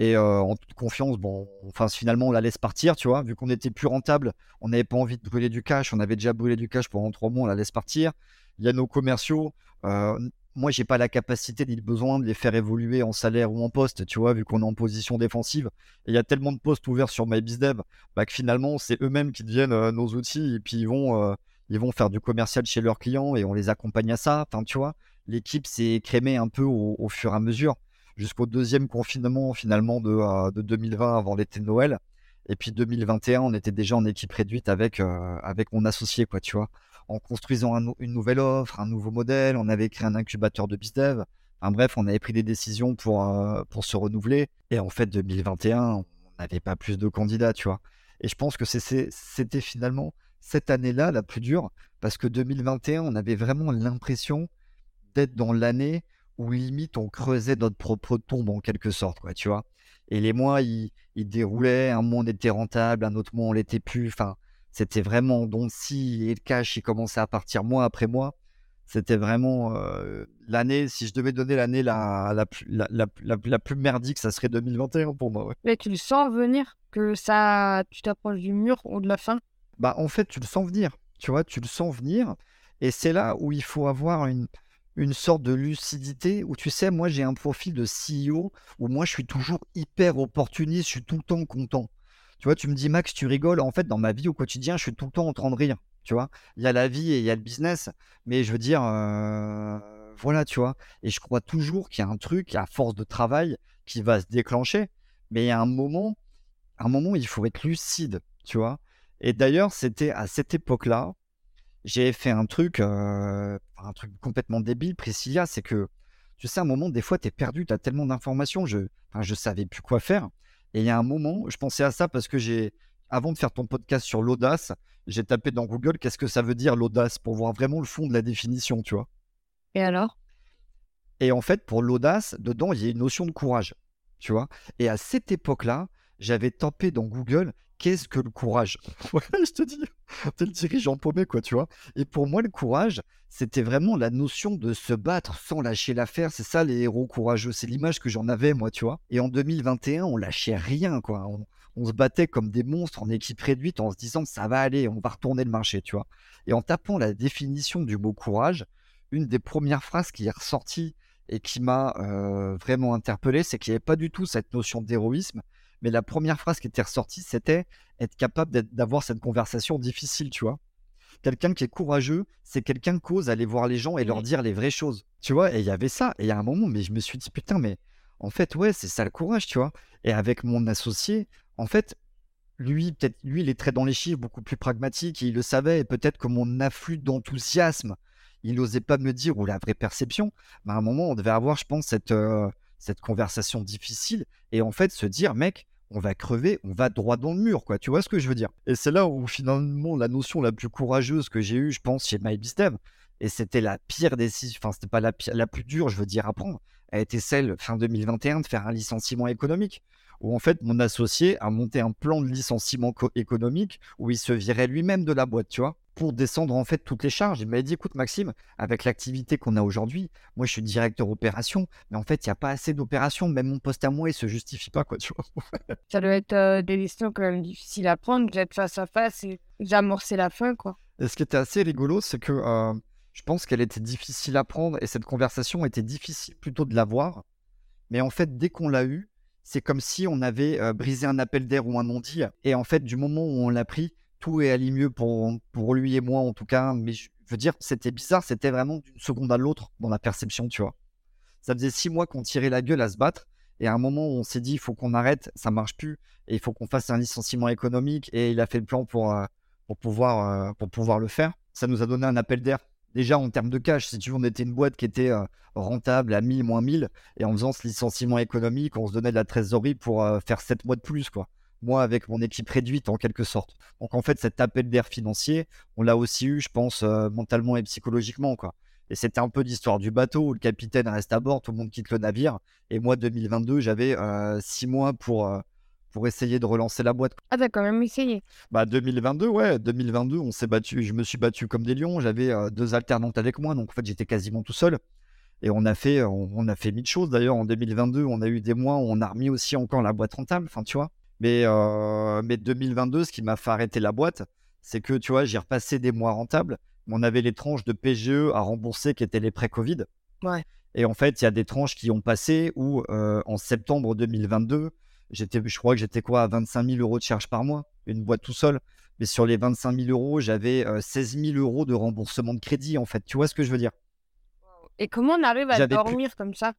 A: Et euh, en toute confiance, bon, enfin, finalement, on la laisse partir, tu vois. Vu qu'on était plus rentable, on n'avait pas envie de brûler du cash. On avait déjà brûlé du cash pendant trois mois, on la laisse partir. Il y a nos commerciaux. euh, moi, j'ai pas la capacité ni le besoin de les faire évoluer en salaire ou en poste, tu vois, vu qu'on est en position défensive. Et il y a tellement de postes ouverts sur MyBizDev bah, que finalement, c'est eux-mêmes qui deviennent euh, nos outils et puis ils vont, euh, ils vont faire du commercial chez leurs clients et on les accompagne à ça. Enfin, tu vois, l'équipe s'est crémée un peu au, au fur et à mesure jusqu'au deuxième confinement finalement de, euh, de 2020 avant l'été de Noël. Et puis 2021, on était déjà en équipe réduite avec, euh, avec mon associé, quoi, tu vois en construisant une nouvelle offre, un nouveau modèle. On avait créé un incubateur de BizDev. Enfin, bref, on avait pris des décisions pour, euh, pour se renouveler. Et en fait, 2021, on n'avait pas plus de candidats, tu vois. Et je pense que c'était finalement cette année-là la plus dure parce que 2021, on avait vraiment l'impression d'être dans l'année où limite on creusait notre propre tombe en quelque sorte, quoi, tu vois. Et les mois, ils, ils déroulaient. Un mois, on était rentable, un autre mois, on l'était plus. Enfin, c'était vraiment donc si et le cash il commençait à partir mois après mois. C'était vraiment euh, l'année, si je devais donner l'année la, la, plus- la, la, la- la plus merdique, ça serait 2021 pour moi. ouais.
B: Mais tu le sens venir que ça, tu t'approches du mur ou de la fin?
A: Bah, en fait, tu le sens venir, tu vois, tu le sens venir. Et c'est là où il faut avoir une, une sorte de lucidité où, tu sais, moi, j'ai un profil de CEO où moi, je suis toujours hyper opportuniste, je suis tout le temps content. Tu vois, tu me dis, Max, tu rigoles. En fait, dans ma vie au quotidien, je suis tout le temps en train de rire. Tu vois, il y a la vie et il y a le business. Mais je veux dire, euh, voilà, tu vois. Et je crois toujours qu'il y a un truc, à force de travail, qui va se déclencher. Mais il y a un moment, un moment, il faut être lucide, tu vois. Et d'ailleurs, c'était à cette époque-là, j'ai fait un truc, euh, un truc complètement débile, Priscilla, c'est que, tu sais, à un moment, des fois, tu es perdu, tu as tellement d'informations, je, enfin, je savais plus quoi faire. Et il y a un moment, je pensais à ça parce que j'ai, avant de faire ton podcast sur l'audace, j'ai tapé dans Google qu'est-ce que ça veut dire l'audace pour voir vraiment le fond de la définition, tu vois.
B: Et alors?
A: Et en fait, pour l'audace, dedans, il y a une notion de courage, tu vois. Et à cette époque-là, j'avais tapé dans Google qu'est-ce que le courage? Voilà, je te dis, t'es le dirigeant paumé, quoi, tu vois? Et pour moi, le courage, c'était vraiment la notion de se battre sans lâcher l'affaire. C'est ça, les héros courageux. C'est l'image que j'en avais, moi, tu vois? Et en 2021, on lâchait rien, quoi. On, se battait comme des monstres en équipe réduite en se disant ça va aller, on va retourner le marché, tu vois? Et en tapant la définition du mot courage, une des premières phrases qui est ressortie et qui m'a euh, vraiment interpellé, c'est qu'il n'y avait pas du tout cette notion d'héroïsme, mais la première phrase qui était ressortie, c'était être capable d'avoir cette conversation difficile, tu vois. Quelqu'un qui est courageux, c'est quelqu'un qui ose aller voir les gens et leur dire les vraies choses, tu vois. Et il y avait ça, et il y a un moment, mais je me suis dit, putain, mais en fait, ouais, c'est ça le courage, tu vois. Et avec mon associé, en fait, lui, peut-être, lui, il est très dans les chiffres, beaucoup plus pragmatique, et il le savait, et peut-être que mon afflux d'enthousiasme, il n'osait pas me dire, ou la vraie perception, mais à un moment, on devait avoir, je pense, cette, euh, cette conversation difficile, et en fait, se dire, mec, on va crever, on va droit dans le mur, quoi. Tu vois ce que je veux dire? Et c'est là où, finalement, la notion la plus courageuse que j'ai eue, je pense, chez MyBizDev, et c'était la pire décision, enfin, c'était pas la, la plus dure, je veux dire, à prendre, a été celle, fin 2021, de faire un licenciement économique où en fait mon associé a monté un plan de licenciement co- économique où il se virait lui-même de la boîte, tu vois, pour descendre en fait toutes les charges. Il m'a dit, écoute Maxime, avec l'activité qu'on a aujourd'hui, moi je suis directeur opération, mais en fait il n'y a pas assez d'opérations, même mon poste à moi il se justifie pas, quoi, tu vois.
B: Ça doit être euh, des décisions quand même difficiles à prendre, d'être face à face et d'amorcer la fin, quoi.
A: Et ce qui était assez rigolo, c'est que euh, je pense qu'elle était difficile à prendre et cette conversation était difficile plutôt de l'avoir. Mais en fait, dès qu'on l'a eu, c'est comme si on avait brisé un appel d'air ou un non-dit. Et en fait, du moment où on l'a pris, tout est allé mieux pour, lui et moi en tout cas. Mais je veux dire, c'était bizarre, c'était vraiment d'une seconde à l'autre dans la perception, tu vois. Ça faisait six mois qu'on tirait la gueule à se battre. Et à un moment où on s'est dit, il faut qu'on arrête, ça marche plus. Et il faut qu'on fasse un licenciement économique. Et il a fait le plan pour, pour pouvoir le faire. Ça nous a donné un appel d'air. Déjà en termes de cash, si tu veux, on était une boîte qui était euh, rentable à 1000 moins 1000. Et en faisant ce licenciement économique, on se donnait de la trésorerie pour euh, faire 7 mois de plus, quoi. moi avec mon équipe réduite en quelque sorte. Donc en fait, cet appel d'air financier, on l'a aussi eu, je pense, euh, mentalement et psychologiquement. quoi. Et c'était un peu l'histoire du bateau où le capitaine reste à bord, tout le monde quitte le navire. Et moi, 2022, j'avais euh, six mois pour, pour essayer de relancer la boîte.
B: Ah, t'as quand même essayé.
A: Bah 2022, ouais, 2022, on s'est battu, je me suis battu comme des lions. J'avais deux alternantes avec moi, donc en fait j'étais quasiment tout seul. Et on a fait, on, a fait mille choses. D'ailleurs, en 2022, on a eu des mois où on a remis aussi encore la boîte rentable. Enfin, tu vois. Mais, mais 2022, ce qui m'a fait arrêter la boîte, c'est que, tu vois, j'ai repassé des mois rentables. Mais on avait les tranches de PGE à rembourser qui étaient les pré-Covid.
B: Ouais.
A: Et en fait, il y a des tranches qui ont passé où, en septembre 2022, j'étais, je crois que j'étais quoi, à 25 000 euros de charge par mois, une boîte tout seul. Mais sur les 25 000 euros, j'avais 16 000 euros de remboursement de crédit, en fait. Tu vois ce que je veux dire?
B: Et comment on arrive à dormir comme ça?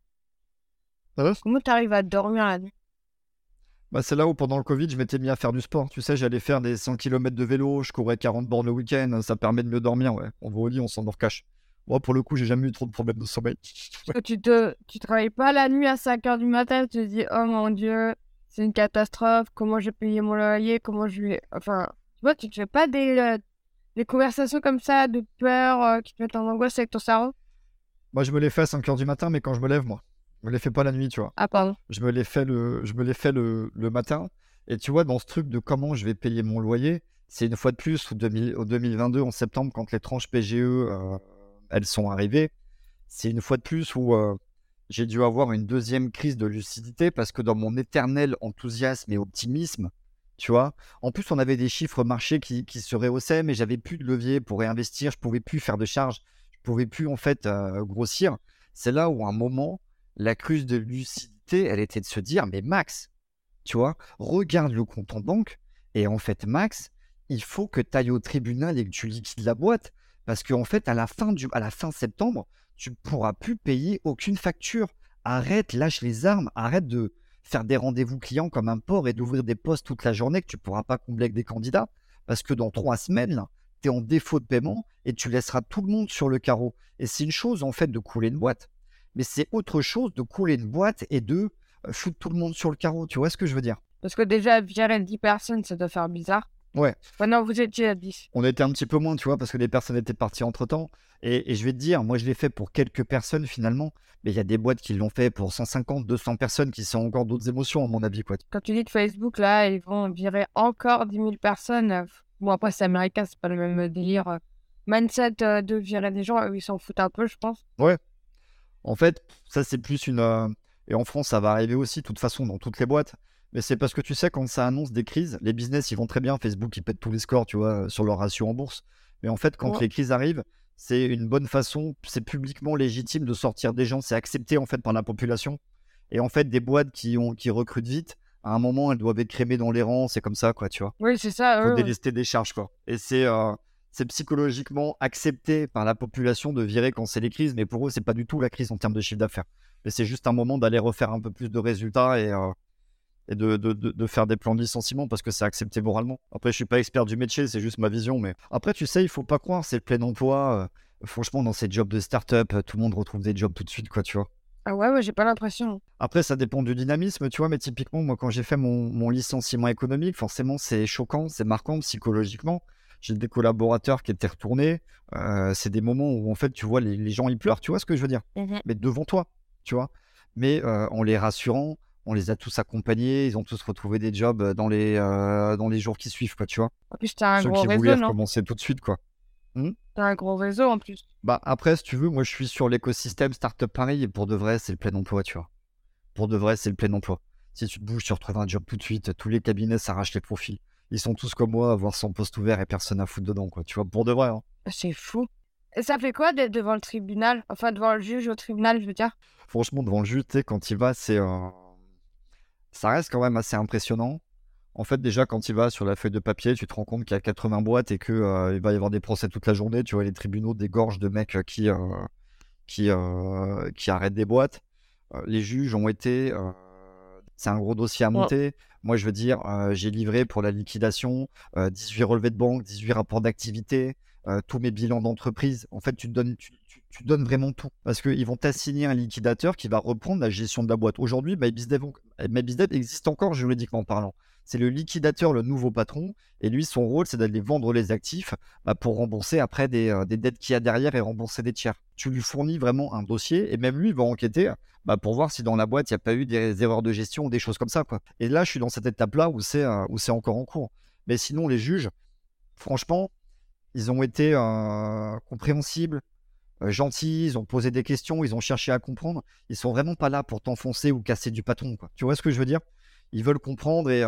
B: Comment tu arrives à dormir la nuit
A: bah, c'est là où pendant le Covid, je m'étais mis à faire du sport. Tu sais, j'allais faire des 100 km de vélo, je courais 40 bornes le week-end, ça permet de mieux dormir. Ouais. On va au lit, on s'endort cash. Moi, pour le coup, j'ai jamais eu trop de problèmes de sommeil.
B: Tu te, tu travailles pas la nuit à 5 h du matin, tu te dis, oh mon dieu, c'est une catastrophe, comment j'ai payé mon loyer, comment je vais. Enfin, tu vois, tu te fais pas des, euh, des conversations comme ça de peur euh, qui te mettent en angoisse avec ton cerveau?
A: Moi, je me les fais à 5 h du matin, mais quand je me lève, moi. Je me les fais pas la nuit, tu vois.
B: Ah, pardon.
A: Je me les fais le, je me les fais le, le matin. Et tu vois, dans ce truc de comment je vais payer mon loyer, c'est une fois de plus, au, 2022, en septembre, quand les tranches PGE, euh, elles sont arrivées, c'est une fois de plus où euh, j'ai dû avoir une deuxième crise de lucidité parce que dans mon éternel enthousiasme et optimisme, tu vois, en plus, on avait des chiffres marchés qui, qui se rehaussaient, mais j'avais plus de levier pour réinvestir, je pouvais plus faire de charges pouvait plus en fait grossir. C'est là où à un moment, la crise de lucidité, elle était de se dire, mais Max, tu vois, regarde le compte en banque et en fait, Max, il faut que tu ailles au tribunal et que tu liquides la boîte parce qu'en fait, à la fin du, à la fin septembre, tu pourras plus payer aucune facture. Arrête, lâche les armes, arrête de faire des rendez-vous clients comme un porc et d'ouvrir des postes toute la journée que tu pourras pas combler avec des candidats parce que dans trois semaines, tu es en défaut de paiement et tu laisseras tout le monde sur le carreau. Et c'est une chose en fait de couler une boîte. Mais c'est autre chose de couler une boîte et de euh, foutre tout le monde sur le carreau. Tu vois ce que je veux dire?
B: Parce que déjà, gérer 10 personnes, ça doit faire bizarre.
A: Ouais.
B: Maintenant, vous étiez à 10.
A: On était un petit peu moins, tu vois, parce que les personnes étaient parties entre temps. Et, je vais te dire, moi, je l'ai fait pour quelques personnes finalement. Mais il y a des boîtes qui l'ont fait pour 150, 200 personnes qui sont encore d'autres émotions, à mon avis. Quoi.
B: Quand tu dis de Facebook, là, ils vont virer encore 10 000 personnes. Bon, après, c'est américain, c'est pas le même délire. Euh, mindset euh, de virer des gens, ils s'en foutent un peu, je pense.
A: Ouais. En fait, ça, c'est plus une. Euh, et en France, ça va arriver aussi, de toute façon, dans toutes les boîtes. Mais c'est parce que tu sais, quand ça annonce des crises, les business, ils vont très bien. Facebook, ils pètent tous les scores, tu vois, sur leur ratio en bourse. Mais en fait, quand les crises arrivent, c'est une bonne façon, c'est publiquement légitime de sortir des gens, c'est accepté en fait par la population. Et en fait, des boîtes qui, ont, qui recrutent vite, à un moment, elles doivent être crémées dans les rangs, c'est comme ça, quoi, tu vois.
B: Oui, c'est ça.
A: Faut délester des charges, quoi. Et c'est euh, c'est psychologiquement accepté par la population de virer quand c'est les crises, mais pour eux, c'est pas du tout la crise en termes de chiffre d'affaires. Mais c'est juste un moment d'aller refaire un peu plus de résultats et, euh, et de, de, de, faire des plans de licenciement parce que c'est accepté moralement. Après, je suis pas expert du métier, c'est juste ma vision. Mais après, tu sais, il faut pas croire, c'est le plein emploi. Euh, franchement, dans ces jobs de start-up, tout le monde retrouve des jobs tout de suite, quoi, tu vois.
B: Ah ouais, ouais j'ai pas l'impression.
A: Après, ça dépend du dynamisme, tu vois, mais typiquement, moi, quand j'ai fait mon, licenciement économique, forcément, c'est choquant, c'est marquant psychologiquement. J'ai des collaborateurs qui étaient retournés. Euh, c'est des moments où, en fait, tu vois, les, gens, ils pleurent, tu vois ce que je veux dire?
B: Mmh
A: Mais devant toi, tu vois? Mais euh, en les rassurant, on les a tous accompagnés, ils ont tous retrouvé des jobs dans les, euh, dans les jours qui suivent, quoi, tu vois.
B: En plus, as un
A: Ceux
B: gros
A: qui
B: voulaient
A: recommencer tout de suite, quoi.
B: Mmh. T'as un gros réseau en plus.
A: Bah après, si tu veux, moi je suis sur l'écosystème Startup Paris et pour de vrai, c'est le plein emploi, tu vois. Pour de vrai, c'est le plein emploi. Si tu te bouges, tu retrouves un job tout de suite. Tous les cabinets s'arrachent les profils. Ils sont tous comme moi, avoir son poste ouvert et personne à foutre dedans, quoi. Tu vois, pour de vrai. Hein.
B: C'est fou. Et ça fait quoi d'être devant le tribunal? Enfin, devant le juge au tribunal, je veux dire?
A: Franchement, devant le juge, tu sais, quand il va, c'est. Euh, ça reste quand même assez impressionnant. En fait, déjà, quand il va sur la feuille de papier, tu te rends compte qu'il y a 80 boîtes et qu'il euh, va y avoir des procès toute la journée. Tu vois les tribunaux dégorgent de mecs euh, qui, euh, qui, qui arrêtent des boîtes. les juges ont été. c'est un gros dossier à monter. Moi, je veux dire, j'ai livré pour la liquidation 18 relevés de banque, 18 rapports d'activité, tous mes bilans d'entreprise. En fait, tu donnes, tu, donnes vraiment tout. Parce qu'ils vont t'assigner un liquidateur qui va reprendre la gestion de la boîte. Aujourd'hui, MyBizDev, MyBizDev existe encore juridiquement parlant. C'est le liquidateur, le nouveau patron. Et lui, son rôle, c'est d'aller vendre les actifs bah, pour rembourser après des, des dettes qu'il y a derrière et rembourser des tiers. Tu lui fournis vraiment un dossier et même lui, il va enquêter bah, pour voir si dans la boîte, il n'y a pas eu des erreurs de gestion ou des choses comme ça. Et là, je suis dans cette étape-là où c'est euh, où c'est encore en cours. Mais sinon, les juges, franchement, ils ont été euh, compréhensibles, euh, gentils, ils ont posé des questions, ils ont cherché à comprendre. Ils sont vraiment pas là pour t'enfoncer ou casser du patron. Quoi. Tu vois ce que je veux dire? Ils veulent comprendre et,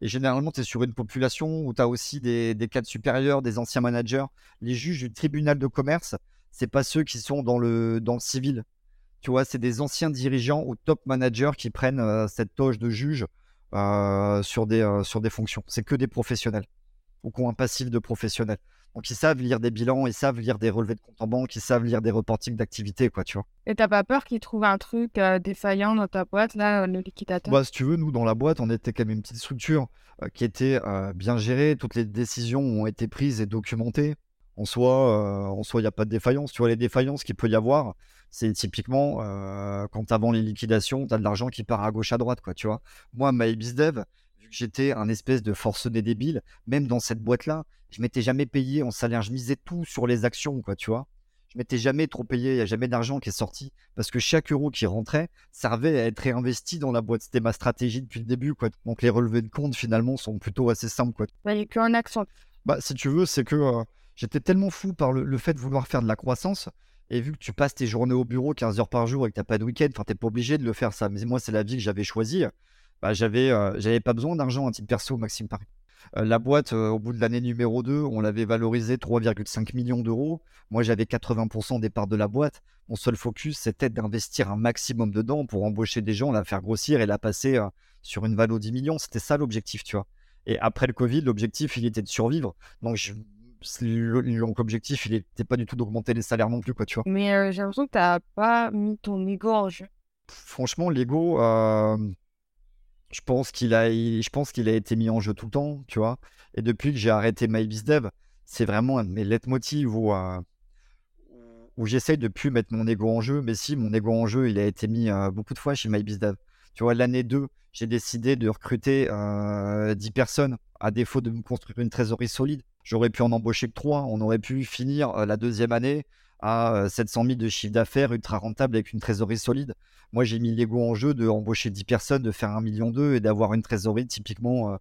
A: et généralement, tu es sur une population où tu as aussi des, cadres supérieurs, des anciens managers. Les juges du tribunal de commerce, c'est pas ceux qui sont dans le, dans le civil. Tu vois, c'est des anciens dirigeants ou top managers qui prennent euh, cette toge de juge euh, sur, des, euh, sur des fonctions. C'est que des professionnels ou qui ont un passif de professionnels. Donc ils savent lire des bilans, ils savent lire des relevés de compte en banque, ils savent lire des reportings d'activité, quoi, tu vois.
B: Et t'as pas peur qu'ils trouvent un truc défaillant dans ta boîte, là, le liquidateur?
A: Bah, si tu veux, nous, dans la boîte, on était quand même une petite structure qui était bien gérée. Toutes les décisions ont été prises et documentées. En soi, en soi, il n'y a pas de défaillance. Tu vois, les défaillances qu'il peut y avoir, c'est typiquement euh, quand avant les liquidations, tu as de l'argent qui part à gauche à droite, quoi, tu vois. Moi, MyBizDev, j'étais un espèce de forcené débile, même dans cette boîte-là, je m'étais jamais payé en salaire, je misais tout sur les actions, quoi, tu vois. Je m'étais jamais trop payé, il n'y a jamais d'argent qui est sorti parce que chaque euro qui rentrait servait à être réinvesti dans la boîte. C'était ma stratégie depuis le début, quoi. Donc les relevés de compte finalement sont plutôt assez simples, quoi.
B: Il n'y a qu'un accent.
A: Bah, si tu veux, c'est que euh, j'étais tellement fou par le, fait de vouloir faire de la croissance et vu que tu passes tes journées au bureau 15 heures par jour et que tu n'as pas de week-end, enfin, tu n'es pas obligé de le faire ça. Mais moi, c'est la vie que j'avais choisie. Bah, j'avais, euh, j'avais pas besoin d'argent à titre perso, Maxime Paris. Euh, la boîte, euh, au bout de l'année numéro 2, on l'avait valorisée 3,5 millions d'euros. Moi, j'avais 80% des parts de la boîte. Mon seul focus, c'était d'investir un maximum dedans pour embaucher des gens, la faire grossir et la passer sur une valeur 10 millions. C'était ça l'objectif, tu vois. Et après le Covid, l'objectif, il était de survivre. Donc, je l'objectif, il n'était pas du tout d'augmenter les salaires non plus, quoi, tu vois.
B: Mais euh, j'ai l'impression que tu n'as pas mis ton ego en jeu.
A: Franchement, l'ego, euh, je pense qu'il a, été mis en jeu tout le temps, tu vois. Et depuis que j'ai arrêté MyBizDev, c'est vraiment un de mes leitmotivs où, euh, où j'essaye de plus mettre mon ego en jeu. Mais si, mon ego en jeu, il a été mis beaucoup de fois chez MyBizDev. Tu vois, l'année 2, j'ai décidé de recruter 10 personnes à défaut de me construire une trésorerie solide. J'aurais pu en embaucher que 3. On aurait pu finir la deuxième année à 700 000 de chiffre d'affaires ultra rentable avec une trésorerie solide. Moi, j'ai mis l'ego en jeu de embaucher 10 personnes, de faire 1 million d'eux et d'avoir une trésorerie typiquement,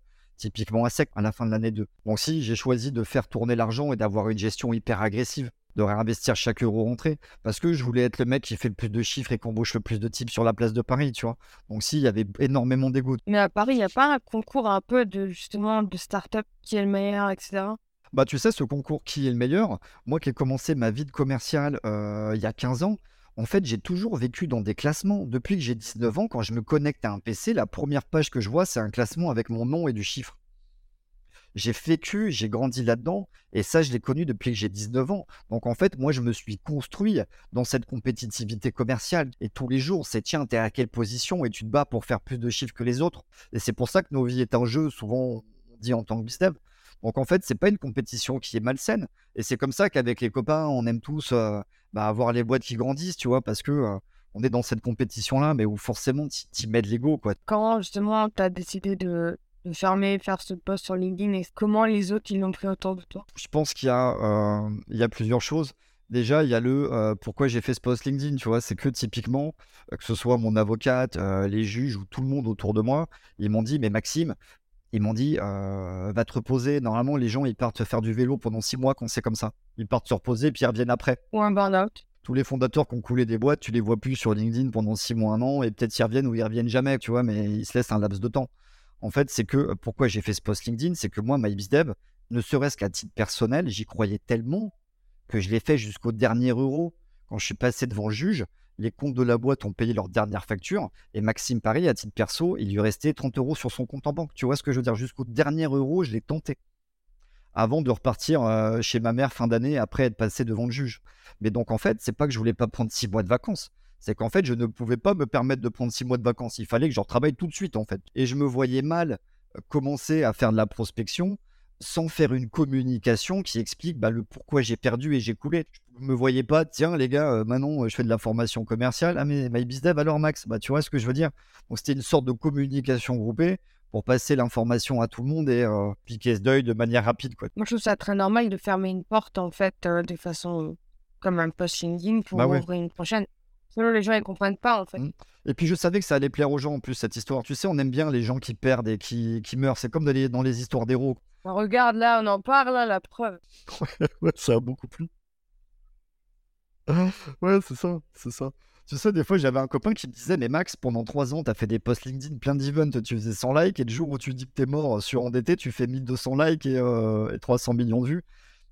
A: à sec à la fin de l'année 2. Donc si, j'ai choisi de faire tourner l'argent et d'avoir une gestion hyper agressive de réinvestir chaque euro rentré parce que je voulais être le mec qui fait le plus de chiffres et qui embauche le plus de types sur la place de Paris, tu vois. Donc si, il y avait énormément d'égo.
B: Mais à Paris, il n'y a pas un concours un peu de justement de start-up qui est le meilleur, etc.
A: Bah tu sais, ce concours qui est le meilleur, moi qui ai commencé ma vie de commercial euh, il y a 15 ans, en fait, j'ai toujours vécu dans des classements. Depuis que j'ai 19 ans, quand je me connecte à un PC, la première page que je vois, c'est un classement avec mon nom et du chiffre j'ai vécu, j'ai grandi là-dedans, et ça, je l'ai connu depuis que j'ai 19 ans. Donc en fait, moi, je me suis construit dans cette compétitivité commerciale, et tous les jours, c'est tiens, t'es à quelle position, et tu te bats pour faire plus de chiffres que les autres. Et c'est pour ça que nos vies est un jeu, souvent on dit en tant que business. Donc en fait, c'est pas une compétition qui est malsaine, et c'est comme ça qu'avec les copains, on aime tous euh, bah, avoir les boîtes qui grandissent, tu vois, parce que euh, on est dans cette compétition-là, mais où forcément, tu mets de l'ego, quoi.
B: Quand justement, tu as décidé de de fermer, faire ce post sur LinkedIn et comment les autres ils l'ont pris autour de toi?
A: Je pense qu'il y, a, euh, il y a plusieurs choses. Déjà, il y a le euh, pourquoi j'ai fait ce post LinkedIn, tu vois, c'est que typiquement, que ce soit mon avocate, les juges ou tout le monde autour de moi, ils m'ont dit, mais Maxime, ils m'ont dit, va te reposer. Normalement, les gens, ils partent faire du vélo pendant six mois quand c'est comme ça. Ils partent se reposer, puis ils reviennent après.
B: Ou un burn-out.
A: Tous les fondateurs qui ont coulé des boîtes, tu les vois plus sur LinkedIn pendant six mois, un an, et peut-être ils reviennent ou ils reviennent jamais, tu vois, mais ils se laissent un laps de temps en fait, c'est que pourquoi j'ai fait ce post LinkedIn, c'est que moi, MyBizDev, ne serait-ce qu'à titre personnel, j'y croyais tellement que je l'ai fait jusqu'au dernier euro. Quand je suis passé devant le juge, les comptes de la boîte ont payé leur dernière facture et Maxime Paris, à titre perso, il lui restait 30 euros sur son compte en banque. Tu vois ce que je veux dire? Jusqu'au dernier euro, je l'ai tenté. Avant de repartir chez ma mère fin d'année après être passé devant le juge. Mais donc en fait, c'est pas que je voulais pas prendre six mois de vacances c'est qu'en fait, je ne pouvais pas me permettre de prendre six mois de vacances. Il fallait que je retravaille tout de suite, en fait. Et je me voyais mal euh, commencer à faire de la prospection sans faire une communication qui explique bah, le pourquoi j'ai perdu et j'ai coulé. Je me voyais pas, tiens les gars, euh, maintenant je fais de la formation commerciale. Ah mais MyBizDev alors Max, bah tu vois ce que je veux dire. Donc c'était une sorte de communication groupée pour passer l'information à tout le monde et euh, piquer ce deuil de manière rapide. Quoi.
B: Moi je trouve ça très normal de fermer une porte en fait euh, de façon comme un post LinkedIn pour
A: Bah ouais.
B: ouvrir une prochaine. Sinon les gens ils comprennent pas en fait.
A: Mm. Et puis je savais que ça allait plaire aux gens en plus cette histoire. Tu sais, on aime bien les gens qui perdent et qui, qui meurent. C'est comme dans les, dans les histoires d'héros.
B: Bah, regarde là, on en parle là, la preuve.
A: ouais, ça a beaucoup plu. ouais, c'est ça, c'est ça. Tu sais, des fois, j'avais un copain qui me disait, mais Max, pendant trois ans, t'as fait des posts LinkedIn, plein d'events, tu faisais 100 likes, et le jour où tu dis que t'es mort surendetté, tu fais 1200 likes et, euh, et 300 millions de vues.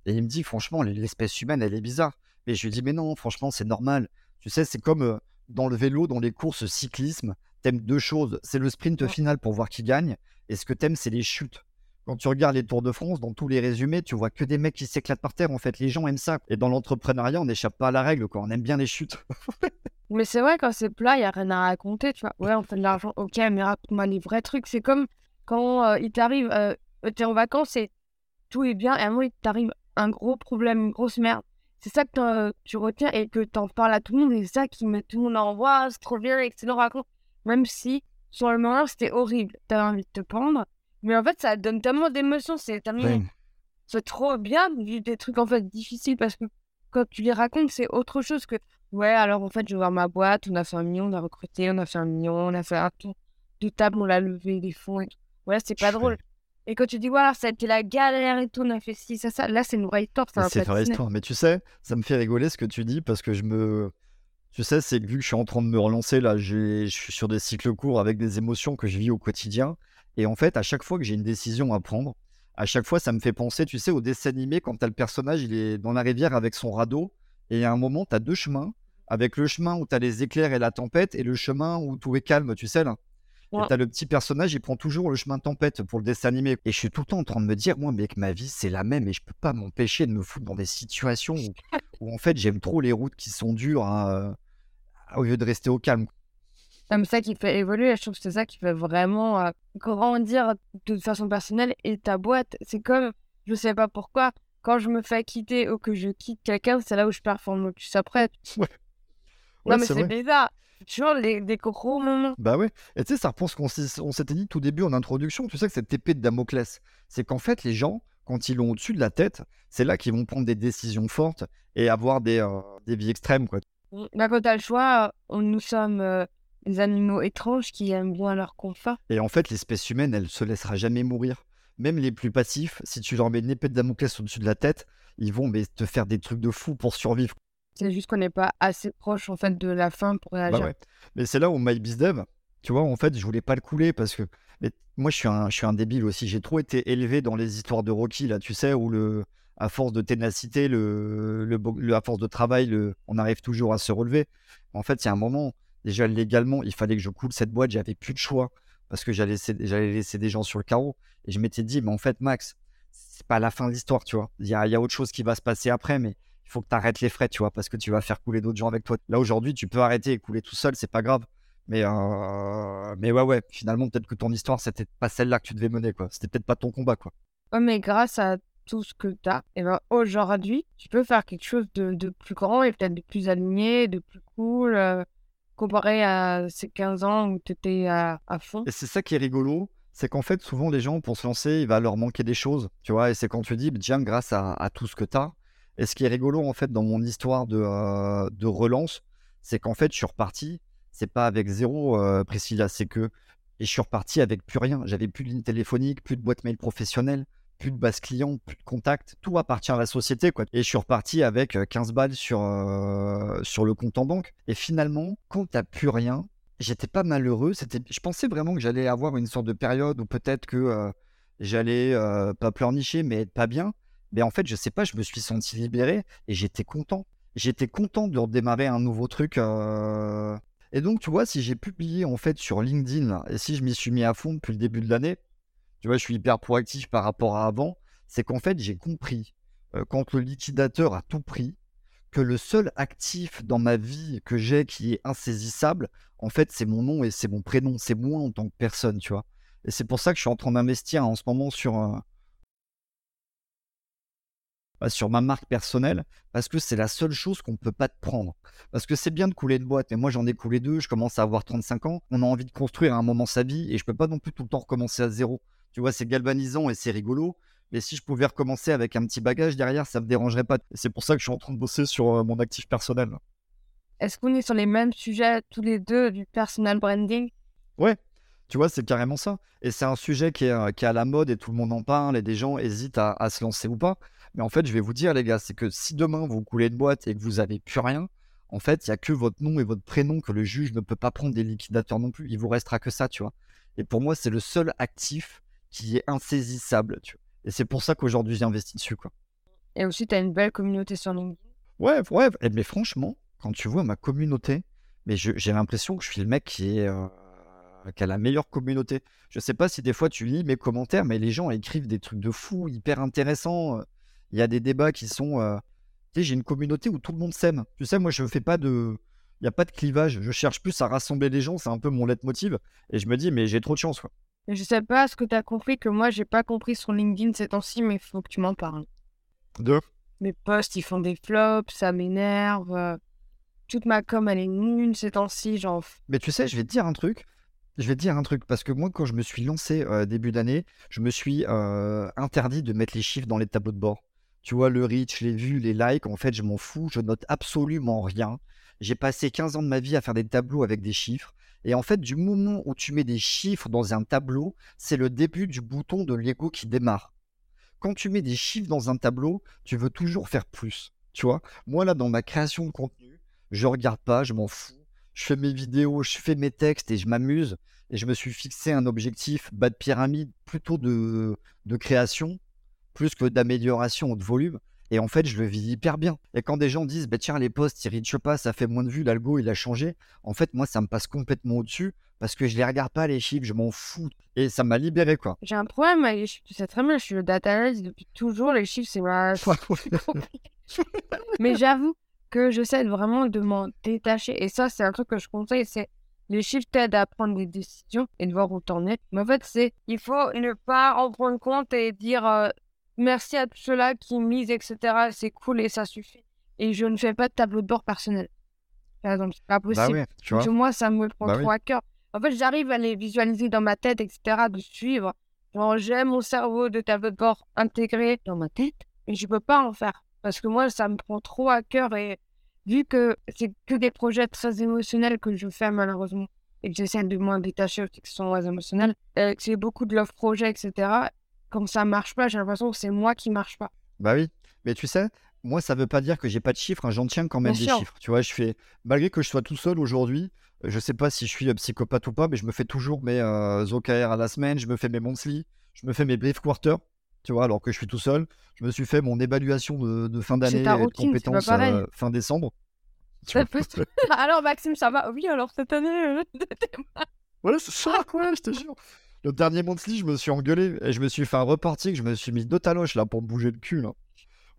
A: Et il me dit, franchement, l'espèce humaine, elle est bizarre. Mais je lui dis, mais non, franchement, c'est normal. Tu sais, c'est comme euh, dans le vélo, dans les courses cyclisme, t'aimes deux choses. C'est le sprint final pour voir qui gagne, et ce que t'aimes, c'est les chutes. Quand tu regardes les Tours de France, dans tous les résumés, tu vois que des mecs qui s'éclatent par terre. En fait, les gens aiment ça. Et dans l'entrepreneuriat, on n'échappe pas à la règle, quoi. On aime bien les chutes.
B: Mais c'est vrai, quand c'est plat, il n'y a rien à raconter, tu vois. Ouais, on fait de l'argent, ok, mais raconte-moi les vrais trucs. C'est comme quand euh, il t'arrive, euh, t'es en vacances et tout est bien, et à un moment, il t'arrive un gros problème, une grosse merde. C'est ça que tu retiens et que t'en parles à tout le monde, et c'est ça qui met tout le monde en voix, c'est trop bien, excellent, raconte. Même si, sur le moment, c'était horrible, t'avais envie de te pendre, mais en fait, ça donne tellement d'émotions, c'est tellement c'est trop bien vivre des trucs en fait difficiles parce que quand tu les racontes, c'est autre chose que ouais, alors en fait, je vais voir ma boîte, on a fait un million, on a recruté, on a fait un million, on a fait un tour de table, on l'a levé des fonds et tout. Ouais, c'est pas drôle. Et quand tu dis voilà, ça a été la galère et tout, on a fait ci, ça, ça, là, c'est une vraie histoire, c'est un
A: C'est
B: plat
A: vraie histoire. Mais tu sais, ça me fait rigoler ce que tu dis parce que je me. Tu sais, c'est vu que je suis en train de me relancer, là, je suis sur des cycles courts avec des émotions que je vis au quotidien. Et en fait, à chaque fois que j'ai une décision à prendre, à chaque fois, ça me fait penser, tu sais, au dessin animé quand t'as le personnage, il est dans la rivière avec son radeau. Et à un moment, t'as deux chemins. Avec le chemin où t'as les éclairs et la tempête et le chemin où tout est calme, tu sais, là. Et t'as le petit personnage, il prend toujours le chemin tempête pour le dessin animé. Et je suis tout le temps en train de me dire, moi, mec, ma vie, c'est la même et je peux pas m'empêcher de me foutre dans des situations où, où, en fait, j'aime trop les routes qui sont dures hein, euh, au lieu de rester au calme.
B: Comme ça qui fait évoluer, je trouve que c'est ça qui fait vraiment euh, grandir de façon personnelle et ta boîte. C'est comme, je sais pas pourquoi, quand je me fais quitter ou que je quitte quelqu'un, c'est là où je performe le plus après.
A: Ouais,
B: non, mais
A: c'est
B: bizarre. Toujours les, des gros moments.
A: Bah ouais. Et tu sais, ça reprend ce qu'on s'était dit tout début en introduction. Tu sais que cette épée de Damoclès, c'est qu'en fait, les gens, quand ils l'ont au-dessus de la tête, c'est là qu'ils vont prendre des décisions fortes et avoir des, euh, des vies extrêmes, quoi.
B: Bah, quand t'as le choix, on, nous sommes euh, des animaux étranges qui aiment bien leur confort.
A: Et en fait, l'espèce humaine, elle se laissera jamais mourir. Même les plus passifs, si tu leur mets une épée de Damoclès au-dessus de la tête, ils vont mais, te faire des trucs de fou pour survivre.
B: C'est juste qu'on n'est pas assez proche en fait de la fin pour
A: Bah
B: réagir.
A: ouais. Mais c'est là où MyBizDev, tu vois, en fait, je voulais pas le couler parce que mais moi, je suis un, je suis un débile aussi. J'ai trop été élevé dans les histoires de Rocky, là, tu sais, où le, à force de ténacité, le, le, bo- le- à force de travail, le, on arrive toujours à se relever. En fait, il y a un moment, déjà légalement, il fallait que je coule cette boîte, j'avais plus de choix parce que j'allais laisser, des gens sur le carreau. Et je m'étais dit, mais en fait, Max, c'est pas la fin de l'histoire, tu vois. Il y y a autre chose qui va se passer après, mais il faut que tu arrêtes les frais, tu vois, parce que tu vas faire couler d'autres gens avec toi. Là, aujourd'hui, tu peux arrêter et couler tout seul, c'est pas grave. Mais, euh, mais ouais, ouais, finalement, peut-être que ton histoire, c'était pas celle-là que tu devais mener, quoi. C'était peut-être pas ton combat, quoi.
B: Ouais, mais grâce à tout ce que tu as, et ben aujourd'hui, tu peux faire quelque chose de, de plus grand et peut-être de plus aligné, de plus cool, euh, comparé à ces 15 ans où tu étais à, à fond?
A: Et c'est ça qui est rigolo, c'est qu'en fait, souvent, les gens, pour se lancer, il va leur manquer des choses, tu vois? Et c'est quand tu dis, bah, tiens, grâce à, tout ce que tu as. Et ce qui est rigolo, en fait, dans mon histoire de, euh, de relance, c'est qu'en fait, je suis reparti. C'est pas avec zéro, euh, Priscilla, c'est que. Et je suis reparti avec plus rien. J'avais plus de ligne téléphonique, plus de boîte mail professionnelle, plus de base client, plus de contact. Tout appartient à la société. Et je suis reparti avec euh, 15 balles sur, euh, sur le compte en banque. Et finalement, quand t'as plus rien, j'étais pas malheureux. C'était, je pensais vraiment que j'allais avoir une sorte de période où peut-être que euh, j'allais euh, pas pleurnicher, mais être pas bien. Mais en fait, je sais pas, je me suis senti libéré et j'étais content. J'étais content de redémarrer un nouveau truc. euh. Et donc, tu vois, si j'ai publié en fait sur LinkedIn et si je m'y suis mis à fond depuis le début de l'année, tu vois, je suis hyper proactif par rapport à avant. C'est qu'en fait, j'ai compris euh, quand le liquidateur a tout pris que le seul actif dans ma vie que j'ai qui est insaisissable, en fait, c'est mon nom et c'est mon prénom. C'est moi en tant que personne, tu vois. Et c'est pour ça que je suis en train d'investir en ce moment sur, euh, bah, sur ma marque personnelle parce que c'est la seule chose qu'on ne peut pas te prendre. Parce que c'est bien de couler une boîte, mais moi j'en ai coulé deux, je commence à avoir 35 ans, on a envie de construire à un moment sa vie et je peux pas non plus tout le temps recommencer à zéro. Tu vois, c'est galvanisant et c'est rigolo, mais si je pouvais recommencer avec un petit bagage derrière, ça me dérangerait pas. C'est pour ça que je suis en train de bosser sur euh, mon actif personnel.
B: Est-ce qu'on est sur les mêmes sujets tous les deux du personal branding?
A: Ouais, tu vois, c'est carrément ça. Et c'est un sujet qui est, euh, qui est, à la mode et tout le monde en parle et des gens hésitent à, à se lancer ou pas. Mais en fait, je vais vous dire, les gars, c'est que si demain vous coulez une boîte et que vous n'avez plus rien, en fait, il n'y a que votre nom et votre prénom que le juge ne peut pas prendre des liquidateurs non plus. Il vous restera que ça, tu vois. Et pour moi, c'est le seul actif qui est insaisissable, tu vois. Et c'est pour ça qu'aujourd'hui, j'ai investi dessus, quoi.
B: Et aussi, tu as une belle communauté sur LinkedIn.
A: Ouais, ouais. Mais franchement, quand tu vois ma communauté, mais j'ai l'impression que je suis le mec qui est. Euh, qui a la meilleure communauté. Je sais pas si des fois tu lis mes commentaires, mais les gens écrivent des trucs de fou, hyper intéressants. Euh. Il y a des débats qui sont. Euh, tu sais, j'ai une communauté où tout le monde s'aime. Tu sais, moi, je fais pas de. Il n'y a pas de clivage. Je cherche plus à rassembler les gens. C'est un peu mon leitmotiv. Et je me dis, mais j'ai trop de chance. Quoi.
B: Je sais pas ce que tu as compris que moi, j'ai pas compris sur LinkedIn ces temps-ci, mais il faut que tu m'en parles.
A: De?
B: Mes posts, ils font des flops, ça m'énerve. Euh, toute ma com, elle est nulle ces temps-ci. Genre...
A: Mais tu sais, je vais te dire un truc. Je vais te dire un truc, parce que moi, quand je me suis lancé euh, début d'année, je me suis euh, interdit de mettre les chiffres dans les tableaux de bord. Tu vois, le reach, les vues, les likes, en fait, je m'en fous, je note absolument rien. J'ai passé 15 ans de ma vie à faire des tableaux avec des chiffres. Et en fait, du moment où tu mets des chiffres dans un tableau, c'est le début du bouton de Lego qui démarre. Quand tu mets des chiffres dans un tableau, tu veux toujours faire plus. Tu vois, moi là, dans ma création de contenu, je regarde pas, je m'en fous. Je fais mes vidéos, je fais mes textes et je m'amuse. Et je me suis fixé un objectif bas de pyramide plutôt de, de création, plus que d'amélioration ou de volume. Et en fait, je le vis hyper bien. Et quand des gens disent, bah, tiens, les posts, ils reachent pas, ça fait moins de vues, l'algo, il a changé. En fait, moi, ça me passe complètement au-dessus parce que je les regarde pas, les chiffres, je m'en fous. Et ça m'a libéré, quoi.
B: J'ai un problème avec les chiffres, tu sais très bien, je suis le data analyst depuis toujours, les chiffres, c'est ma... Mais j'avoue que j'essaie vraiment de m'en détacher. Et ça, c'est un truc que je conseille, c'est les chiffres t'aident à prendre des décisions et de voir où t'en es. Mais en fait, c'est il faut ne pas en prendre compte et dire euh, merci à tous ceux-là qui misent, etc. C'est cool et ça suffit. Et je ne fais pas de tableau de bord personnel. Par exemple, c'est pas bah possible. Bah ouais, moi, ça me prend bah trop à cœur. En fait, j'arrive à les visualiser dans ma tête, etc., de suivre. j'ai mon cerveau de tableau de bord intégré dans ma tête, et je peux pas en faire. Parce que moi, ça me prend trop à cœur et vu que c'est que des projets très émotionnels que je fais malheureusement et que j'essaie de moins détacher ce sont émotionnels, et que c'est beaucoup de love projets, etc. Quand ça marche pas, j'ai l'impression que c'est moi qui marche pas.
A: Bah oui, mais tu sais, moi ça veut pas dire que j'ai pas de chiffres, hein. j'en tiens quand même des chiffres. Tu vois, je fais, malgré que je sois tout seul aujourd'hui, euh, je sais pas si je suis psychopathe ou pas, mais je me fais toujours mes euh, OKR à la semaine, je me fais mes monthly, je me fais mes brief quarter tu vois, alors que je suis tout seul. Je me suis fait mon évaluation de, fin d'année de compétences euh, fin décembre.
B: alors Maxime, ça va? Oui, alors cette année. Euh,
A: voilà, c'est ça, quoi, je te jure. Le dernier monthly, je me suis engueulé et je me suis fait un reporting, je me suis mis deux taloches là pour bouger le cul. Là.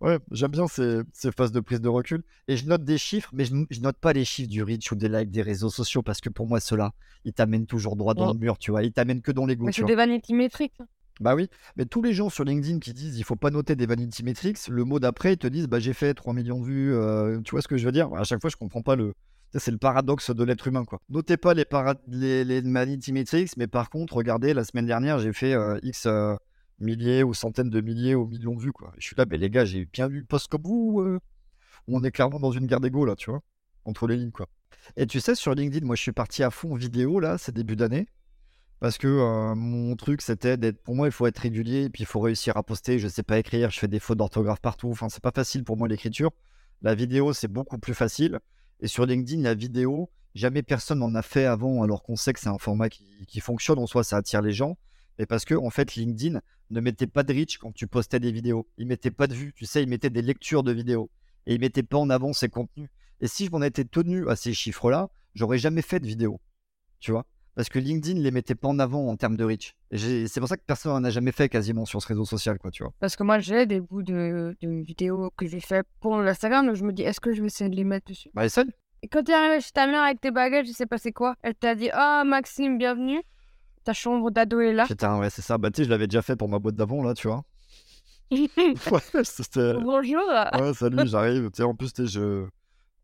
A: Ouais, j'aime bien ces, ces, phases de prise de recul. Et je note des chiffres, mais je, je, note pas les chiffres du reach ou des likes des réseaux sociaux parce que pour moi, ceux-là, ils t'amènent toujours droit dans le mur, tu vois. Ils t'amènent que dans les
B: Mais c'est des vanity metrics.
A: Bah oui, mais tous les gens sur LinkedIn qui disent il faut pas noter des vanity metrics, le mot d'après ils te disent bah j'ai fait 3 millions de vues, euh, tu vois ce que je veux dire? À chaque fois je comprends pas le c'est le paradoxe de l'être humain quoi. Notez pas les, metrics, mais par contre regardez la semaine dernière j'ai fait euh, X euh, milliers ou centaines de milliers ou millions de vues quoi. je suis là mais les gars, j'ai bien vu post comme vous on est clairement dans une guerre d'ego là, tu vois, entre les lignes quoi. Et tu sais sur LinkedIn, moi je suis parti à fond vidéo là, c'est début d'année. Parce que mon truc, c'était d'être. Pour moi, il faut être régulier et puis il faut réussir à poster. Je sais pas écrire, je fais des fautes d'orthographe partout. Enfin, c'est pas facile pour moi l'écriture. La vidéo, c'est beaucoup plus facile. Et sur LinkedIn, la vidéo, jamais personne n'en a fait avant, alors qu'on sait que c'est un format qui, fonctionne. En soi, ça attire les gens. Et parce que, en fait, LinkedIn ne mettait pas de reach quand tu postais des vidéos. Il mettait pas de vues. Tu sais, il mettait des lectures de vidéos. Et il mettait pas en avant ses contenus. Et si je m'en étais tenu à ces chiffres-là, j'aurais jamais fait de vidéo. Tu vois? Parce que LinkedIn les mettait pas en avant en termes de reach. C'est pour ça que personne n'en a jamais fait quasiment sur ce réseau social, quoi, tu vois.
B: Parce que moi, j'ai des bouts de, vidéos que j'ai fait pour l'Instagram, donc je me dis, est-ce que je vais essayer de les mettre dessus?
A: Bah, essaye.
B: Et quand tu es arrivé chez ta mère avec tes bagages, il s'est passé quoi? Elle t'a dit, ah, Maxime, bienvenue. Ta chambre d'ado est là.
A: Putain, ouais, c'est ça. Bah, tu sais, je l'avais déjà fait pour ma boîte d'avant, là, tu vois. Ouais, c'était.
B: Bonjour.
A: Ouais, salut, j'arrive. Tu sais, en plus, sais, je.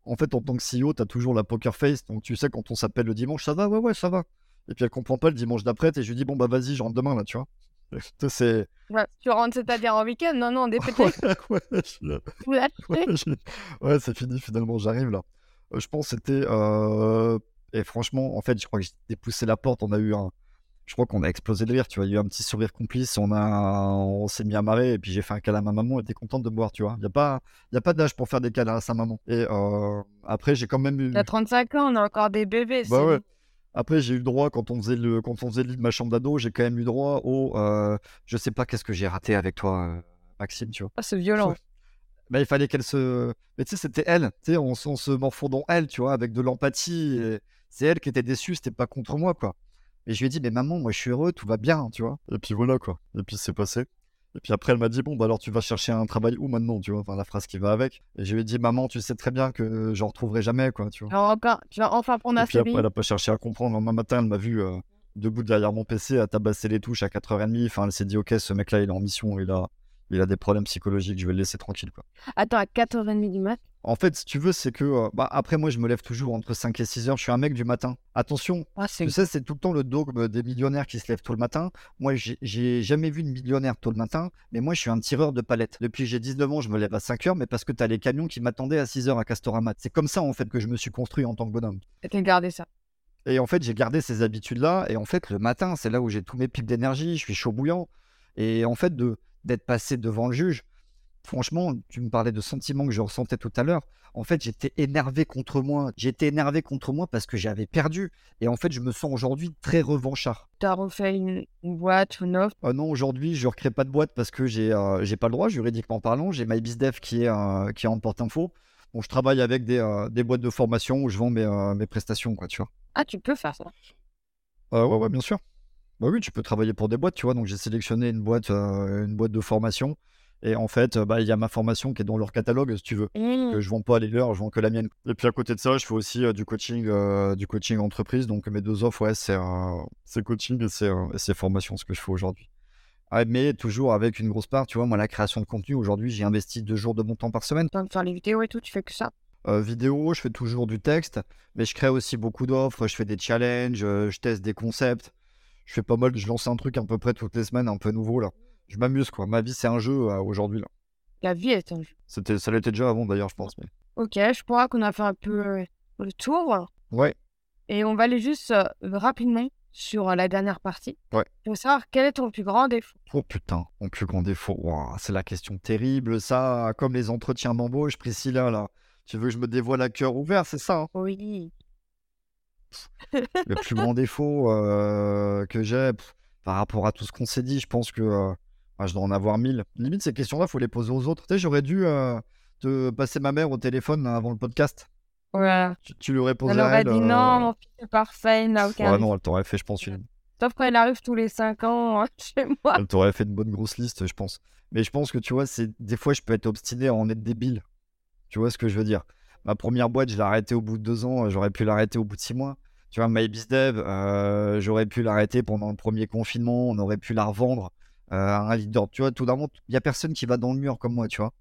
A: En fait, en tant que CEO, t'as toujours la poker face. Donc, tu sais, quand on s'appelle le dimanche, ça va, ouais, ouais, ça va. Et puis, elle comprend pas le dimanche d'après. Et je lui dis, bon, bah, vas-y, je rentre demain, là, tu vois. Tu C'est.
B: Ouais, tu rentres, c'est-à-dire en week-end? Non, non, pétés.
A: ouais, ouais, je- Ouais, je- ouais, c'est fini finalement, j'arrive là. Euh, je pense que c'était. euh, Et franchement, en fait, je crois que j'ai dépoussé la porte. On a eu un. Je crois qu'on a explosé de rire, tu vois. Il y a eu un petit sourire complice. On, a... on s'est mis à marrer. Et puis j'ai fait un câlin à ma maman. Elle était contente de me voir, tu vois. Il n'y a pas, il y a pas d'âge pour faire des câlins à sa maman. Et euh, après, j'ai quand même eu.
B: T'as 35 ans, on a encore des bébés.
A: Bah ouais. Après, j'ai eu le droit, quand on faisait le, quand on faisait le lit de ma chambre d'ado, j'ai quand même eu droit au. euh, Je sais pas qu'est-ce que j'ai raté avec toi, euh, Maxime, tu vois.
B: Ah, c'est violent.
A: Ouais. Bah, il fallait qu'elle se. Mais tu sais, c'était elle. Tu sais, on, on se morfondant elle, tu vois, avec de l'empathie. et C'est elle qui était déçue, c'était pas contre moi, quoi. Et je lui ai dit, mais maman, moi je suis heureux, tout va bien, tu vois. Et puis voilà, quoi. Et puis c'est passé. Et puis après, elle m'a dit, bon, bah alors tu vas chercher un travail où maintenant, tu vois, enfin la phrase qui va avec. Et je lui ai dit, maman, tu sais très bien que j'en retrouverai jamais, quoi, tu vois.
B: Alors, encore, tu vas enfin prendre
A: Et
B: un
A: puis après, elle a pas cherché à comprendre. Le lendemain matin, elle m'a vu euh, debout derrière mon PC à tabasser les touches à 4h30. Enfin, elle s'est dit, ok, ce mec-là, il est en mission, il a, il a des problèmes psychologiques, je vais le laisser tranquille, quoi.
B: Attends, à 4h30 du mat?
A: En fait, si tu veux, c'est que. euh, bah, après, moi, je me lève toujours entre 5 et 6 heures. Je suis un mec du matin. Attention,
B: Ah, c'est
A: tu sais, c'est tout le temps le dogme des millionnaires qui se lèvent tôt le matin. Moi, j'ai- j'ai jamais vu de millionnaire tôt le matin, mais moi, je suis un tireur de palettes. Depuis que j'ai 19 ans, je me lève à 5 heures, mais parce que tu as les camions qui m'attendaient à 6 heures à Castorama. C'est comme ça, en fait, que je me suis construit en tant que bonhomme.
B: T'as gardé ça?
A: Et en fait, j'ai gardé ces habitudes-là. Et en fait, le matin, c'est là où j'ai tous mes pics d'énergie. Je suis chaud bouillant. Et en fait, de d'être passé devant le juge, franchement, tu me parlais de sentiments que je ressentais tout à l'heure. En fait, j'étais énervé contre moi. J'étais énervé contre moi parce que j'avais perdu. Et en fait, je me sens aujourd'hui très revanchard.
B: T'as refait une, une boîte, une offre?
A: Ah non, aujourd'hui, je ne recrée pas de boîte parce que j'ai euh, j'ai pas le droit, juridiquement parlant. J'ai MyBizDev qui est, euh, qui est en porte-info. Bon, je travaille avec des, euh, des boîtes de formation où je vends mes, mes prestations, quoi, tu vois.
B: Ah, tu peux faire ça?
A: Ouais, ouais, bien sûr. Bah oui, tu peux travailler pour des boîtes, tu vois. Donc j'ai sélectionné une boîte, euh, une boîte de formation. Et en fait, euh, bah, il y a ma formation qui est dans leur catalogue, si tu veux.
B: Mmh.
A: Que je vends pas les leurs, je vends que la mienne. Et puis à côté de ça, je fais aussi euh, du coaching, euh, du coaching entreprise. Donc mes deux offres, ouais, c'est euh, coaching et c'est formation, ce que je fais aujourd'hui. Ah, mais toujours avec une grosse part, tu vois, moi, la création de contenu, aujourd'hui, j'ai investi deux jours de mon temps par semaine.
B: De faire les vidéos et tout, tu fais que ça.
A: Vidéo, je fais toujours du texte, mais je crée aussi beaucoup d'offres, je fais des challenges, je teste des concepts. Je fais pas mal, je lance un truc à peu près toutes les semaines, un peu nouveau là. Je m'amuse quoi. Ma vie c'est un jeu euh, aujourd'hui là.
B: La vie est un jeu.
A: C'était, ça l'était déjà avant d'ailleurs, je pense. Mais...
B: Ok, je crois qu'on a fait un peu euh, le tour.
A: Ouais.
B: Et on va aller juste euh, rapidement sur la dernière partie.
A: Ouais.
B: Je veux savoir quel est ton plus grand défaut?
A: Oh putain, mon plus grand défaut. Ouah, c'est la question terrible, ça. Comme les entretiens d'embauche, Priscilla là. Tu veux que je me dévoile à cœur ouvert, c'est ça hein?
B: Oui.
A: Le plus grand défaut euh, que j'ai par rapport à tout ce qu'on s'est dit, je pense que euh, ah, je dois en avoir mille. Limite, ces questions-là, faut les poser aux autres. Tu sais, j'aurais dû euh, te passer ma mère au téléphone avant le podcast.
B: Ouais.
A: Tu, tu lui aurais posé
B: Elle aurait
A: elle,
B: dit non, mon fils est parfait, il n'a aucun
A: Ouais, non, elle t'aurait fait, je pense, une...
B: Sauf quand il arrive tous les 5 ans hein, chez moi.
A: elle t'aurait fait une bonne grosse liste, je pense. Mais je pense que tu vois, c'est des fois, je peux être obstiné à en être débile. Tu vois ce que je veux dire? Ma première boîte, je l'ai arrêtée au bout de deux ans. J'aurais pu l'arrêter au bout de six mois. Tu vois, MyBizDev, euh, j'aurais pu l'arrêter pendant le premier confinement. On aurait pu la revendre euh, à un leader. Tu vois, tout d'un moment, il n'y a personne qui va dans le mur comme moi, tu vois.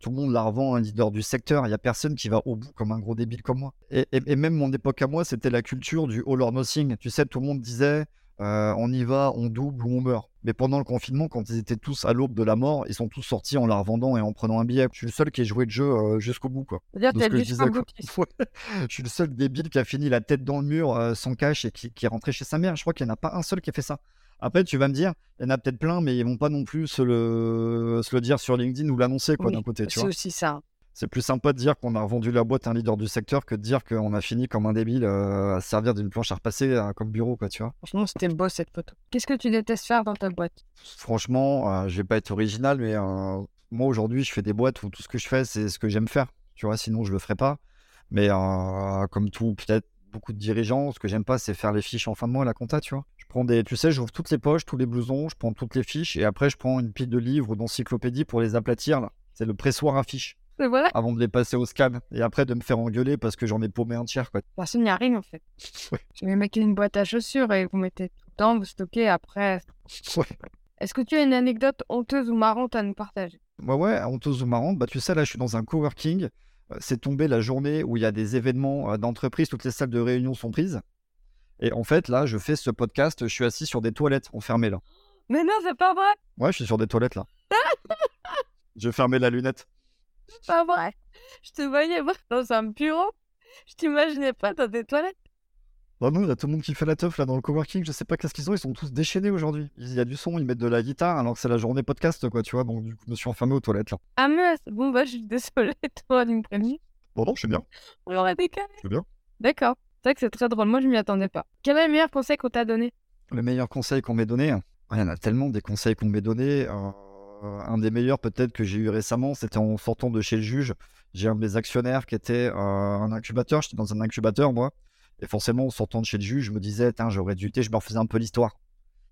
A: Tout le monde la revend à un leader du secteur. Il n'y a personne qui va au bout comme un gros débile comme moi. Et, et- et même mon époque à moi, c'était la culture du all or nothing. Tu sais, tout le monde disait euh, on y va, on double ou on meurt. Mais pendant le confinement, quand ils étaient tous à l'aube de la mort, ils sont tous sortis en la revendant et en prenant un billet. Je suis le seul qui ait joué le jeu euh, jusqu'au bout, quoi.
B: C'est-à-dire que
A: je disais, quoi. Je suis le seul débile qui a fini la tête dans le mur euh, sans cash et qui, qui est rentré chez sa mère. Je crois qu'il n'y en a pas un seul qui a fait ça. Après, tu vas me dire, il y en a peut-être plein, mais ils vont pas non plus se le, se le dire sur LinkedIn ou l'annoncer, quoi,
B: Oui,
A: d'un côté, tu
B: C'est
A: vois.
B: aussi ça.
A: C'est plus sympa de dire qu'on a revendu la boîte à un leader du secteur que de dire qu'on a fini comme un débile euh, à se servir d'une planche à repasser euh, comme bureau, quoi, tu vois.
B: Franchement, c'était beau cette photo. Qu'est-ce que tu détestes faire dans ta boîte?
A: Franchement, euh, je vais pas être original, mais euh, moi aujourd'hui, je fais des boîtes où tout ce que je fais, c'est ce que j'aime faire. Tu vois, sinon je le ferais pas. Mais comme tout, peut-être beaucoup de dirigeants, ce que j'aime pas, c'est faire les fiches en fin de mois à la compta, tu vois. Je prends des, tu sais, j'ouvre toutes les poches, tous les blousons, je prends toutes les fiches et après je prends une pile de livres ou d'encyclopédies pour les aplatir là. C'est le pressoir à fiches Avant de les passer au scan et après de me faire engueuler parce que j'en ai paumé un tiers, quoi.
B: Personne n'y arrive en fait.
A: Ouais.
B: Je vais mettre une boîte à chaussures et vous mettez tout le temps, vous stockez après.
A: Ouais.
B: Est-ce que tu as une anecdote honteuse ou marrante à nous partager?
A: Ouais, ouais, honteuse ou marrante. Bah, tu sais, là, je suis dans un coworking. Euh, C'est tombé la journée où il y a des événements euh, d'entreprise, toutes les salles de réunion sont prises. Et en fait, là, je fais ce podcast, je suis assis sur des toilettes enfermées là.
B: Mais non, c'est pas vrai
A: Ouais, je suis sur des toilettes là. je fermais la lunette.
B: C'est pas vrai Je te voyais moi, dans un bureau. Je t'imaginais pas dans des toilettes.
A: Bah non, il y a tout le monde qui fait la teuf là dans le coworking, je sais pas qu'est-ce qu'ils ont, ils sont tous déchaînés aujourd'hui. Il y a du son, ils mettent de la guitare alors que c'est la journée podcast quoi, tu vois. Donc du coup, je me suis enfermé aux toilettes là.
B: Ah mince Bon bah je suis désolée, toi, d'une prévenir.
A: Bon, non, je suis bien,
B: On l'aurait décalé.
A: je suis bien.
B: D'accord. C'est vrai que c'est très drôle, moi je m'y attendais pas. Quel est le meilleur conseil qu'on t'a donné?
A: Le meilleur conseil qu'on m'ait donné, ah, il y en a tellement des conseils qu'on m'ait donné. euh, un des meilleurs peut-être que j'ai eu récemment, c'était en sortant de chez le juge. J'ai un de mes actionnaires qui était euh, un incubateur, j'étais dans un incubateur moi. Et forcément, en sortant de chez le juge, je me disais, j'aurais dû, je me refaisais un peu l'histoire.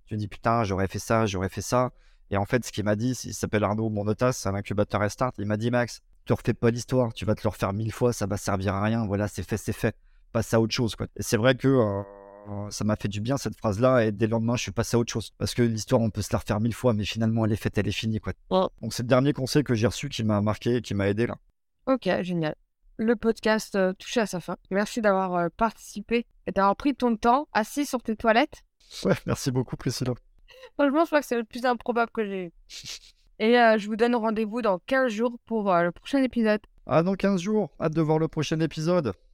A: Je me dis, putain, j'aurais fait ça, j'aurais fait ça. Et en fait, ce qu'il m'a dit, il s'appelle Arnaud Monotas, c'est un incubateur Restart. Il m'a dit, Max, te refais pas l'histoire, tu vas te le refaire mille fois, ça va servir à rien. Voilà, c'est fait, c'est fait. Passe à autre chose, quoi. Et c'est vrai que euh, ça m'a fait du bien cette phrase-là. Et dès le lendemain, je suis passé à autre chose. Parce que l'histoire, on peut se la refaire mille fois, mais finalement, elle est faite, elle est finie, quoi.
B: Ouais.
A: Donc, c'est le dernier conseil que j'ai reçu qui m'a marqué, qui m'a aidé là.
B: Ok, génial. Le podcast euh, touche à sa fin. Merci d'avoir euh, participé et d'avoir pris ton temps assis sur tes toilettes.
A: Ouais, merci beaucoup, Priscilla.
B: Franchement, je crois que c'est le plus improbable que j'ai eu. Et euh, je vous donne rendez-vous dans 15 jours pour euh, le prochain épisode.
A: Ah, dans 15 jours, hâte de voir le prochain épisode.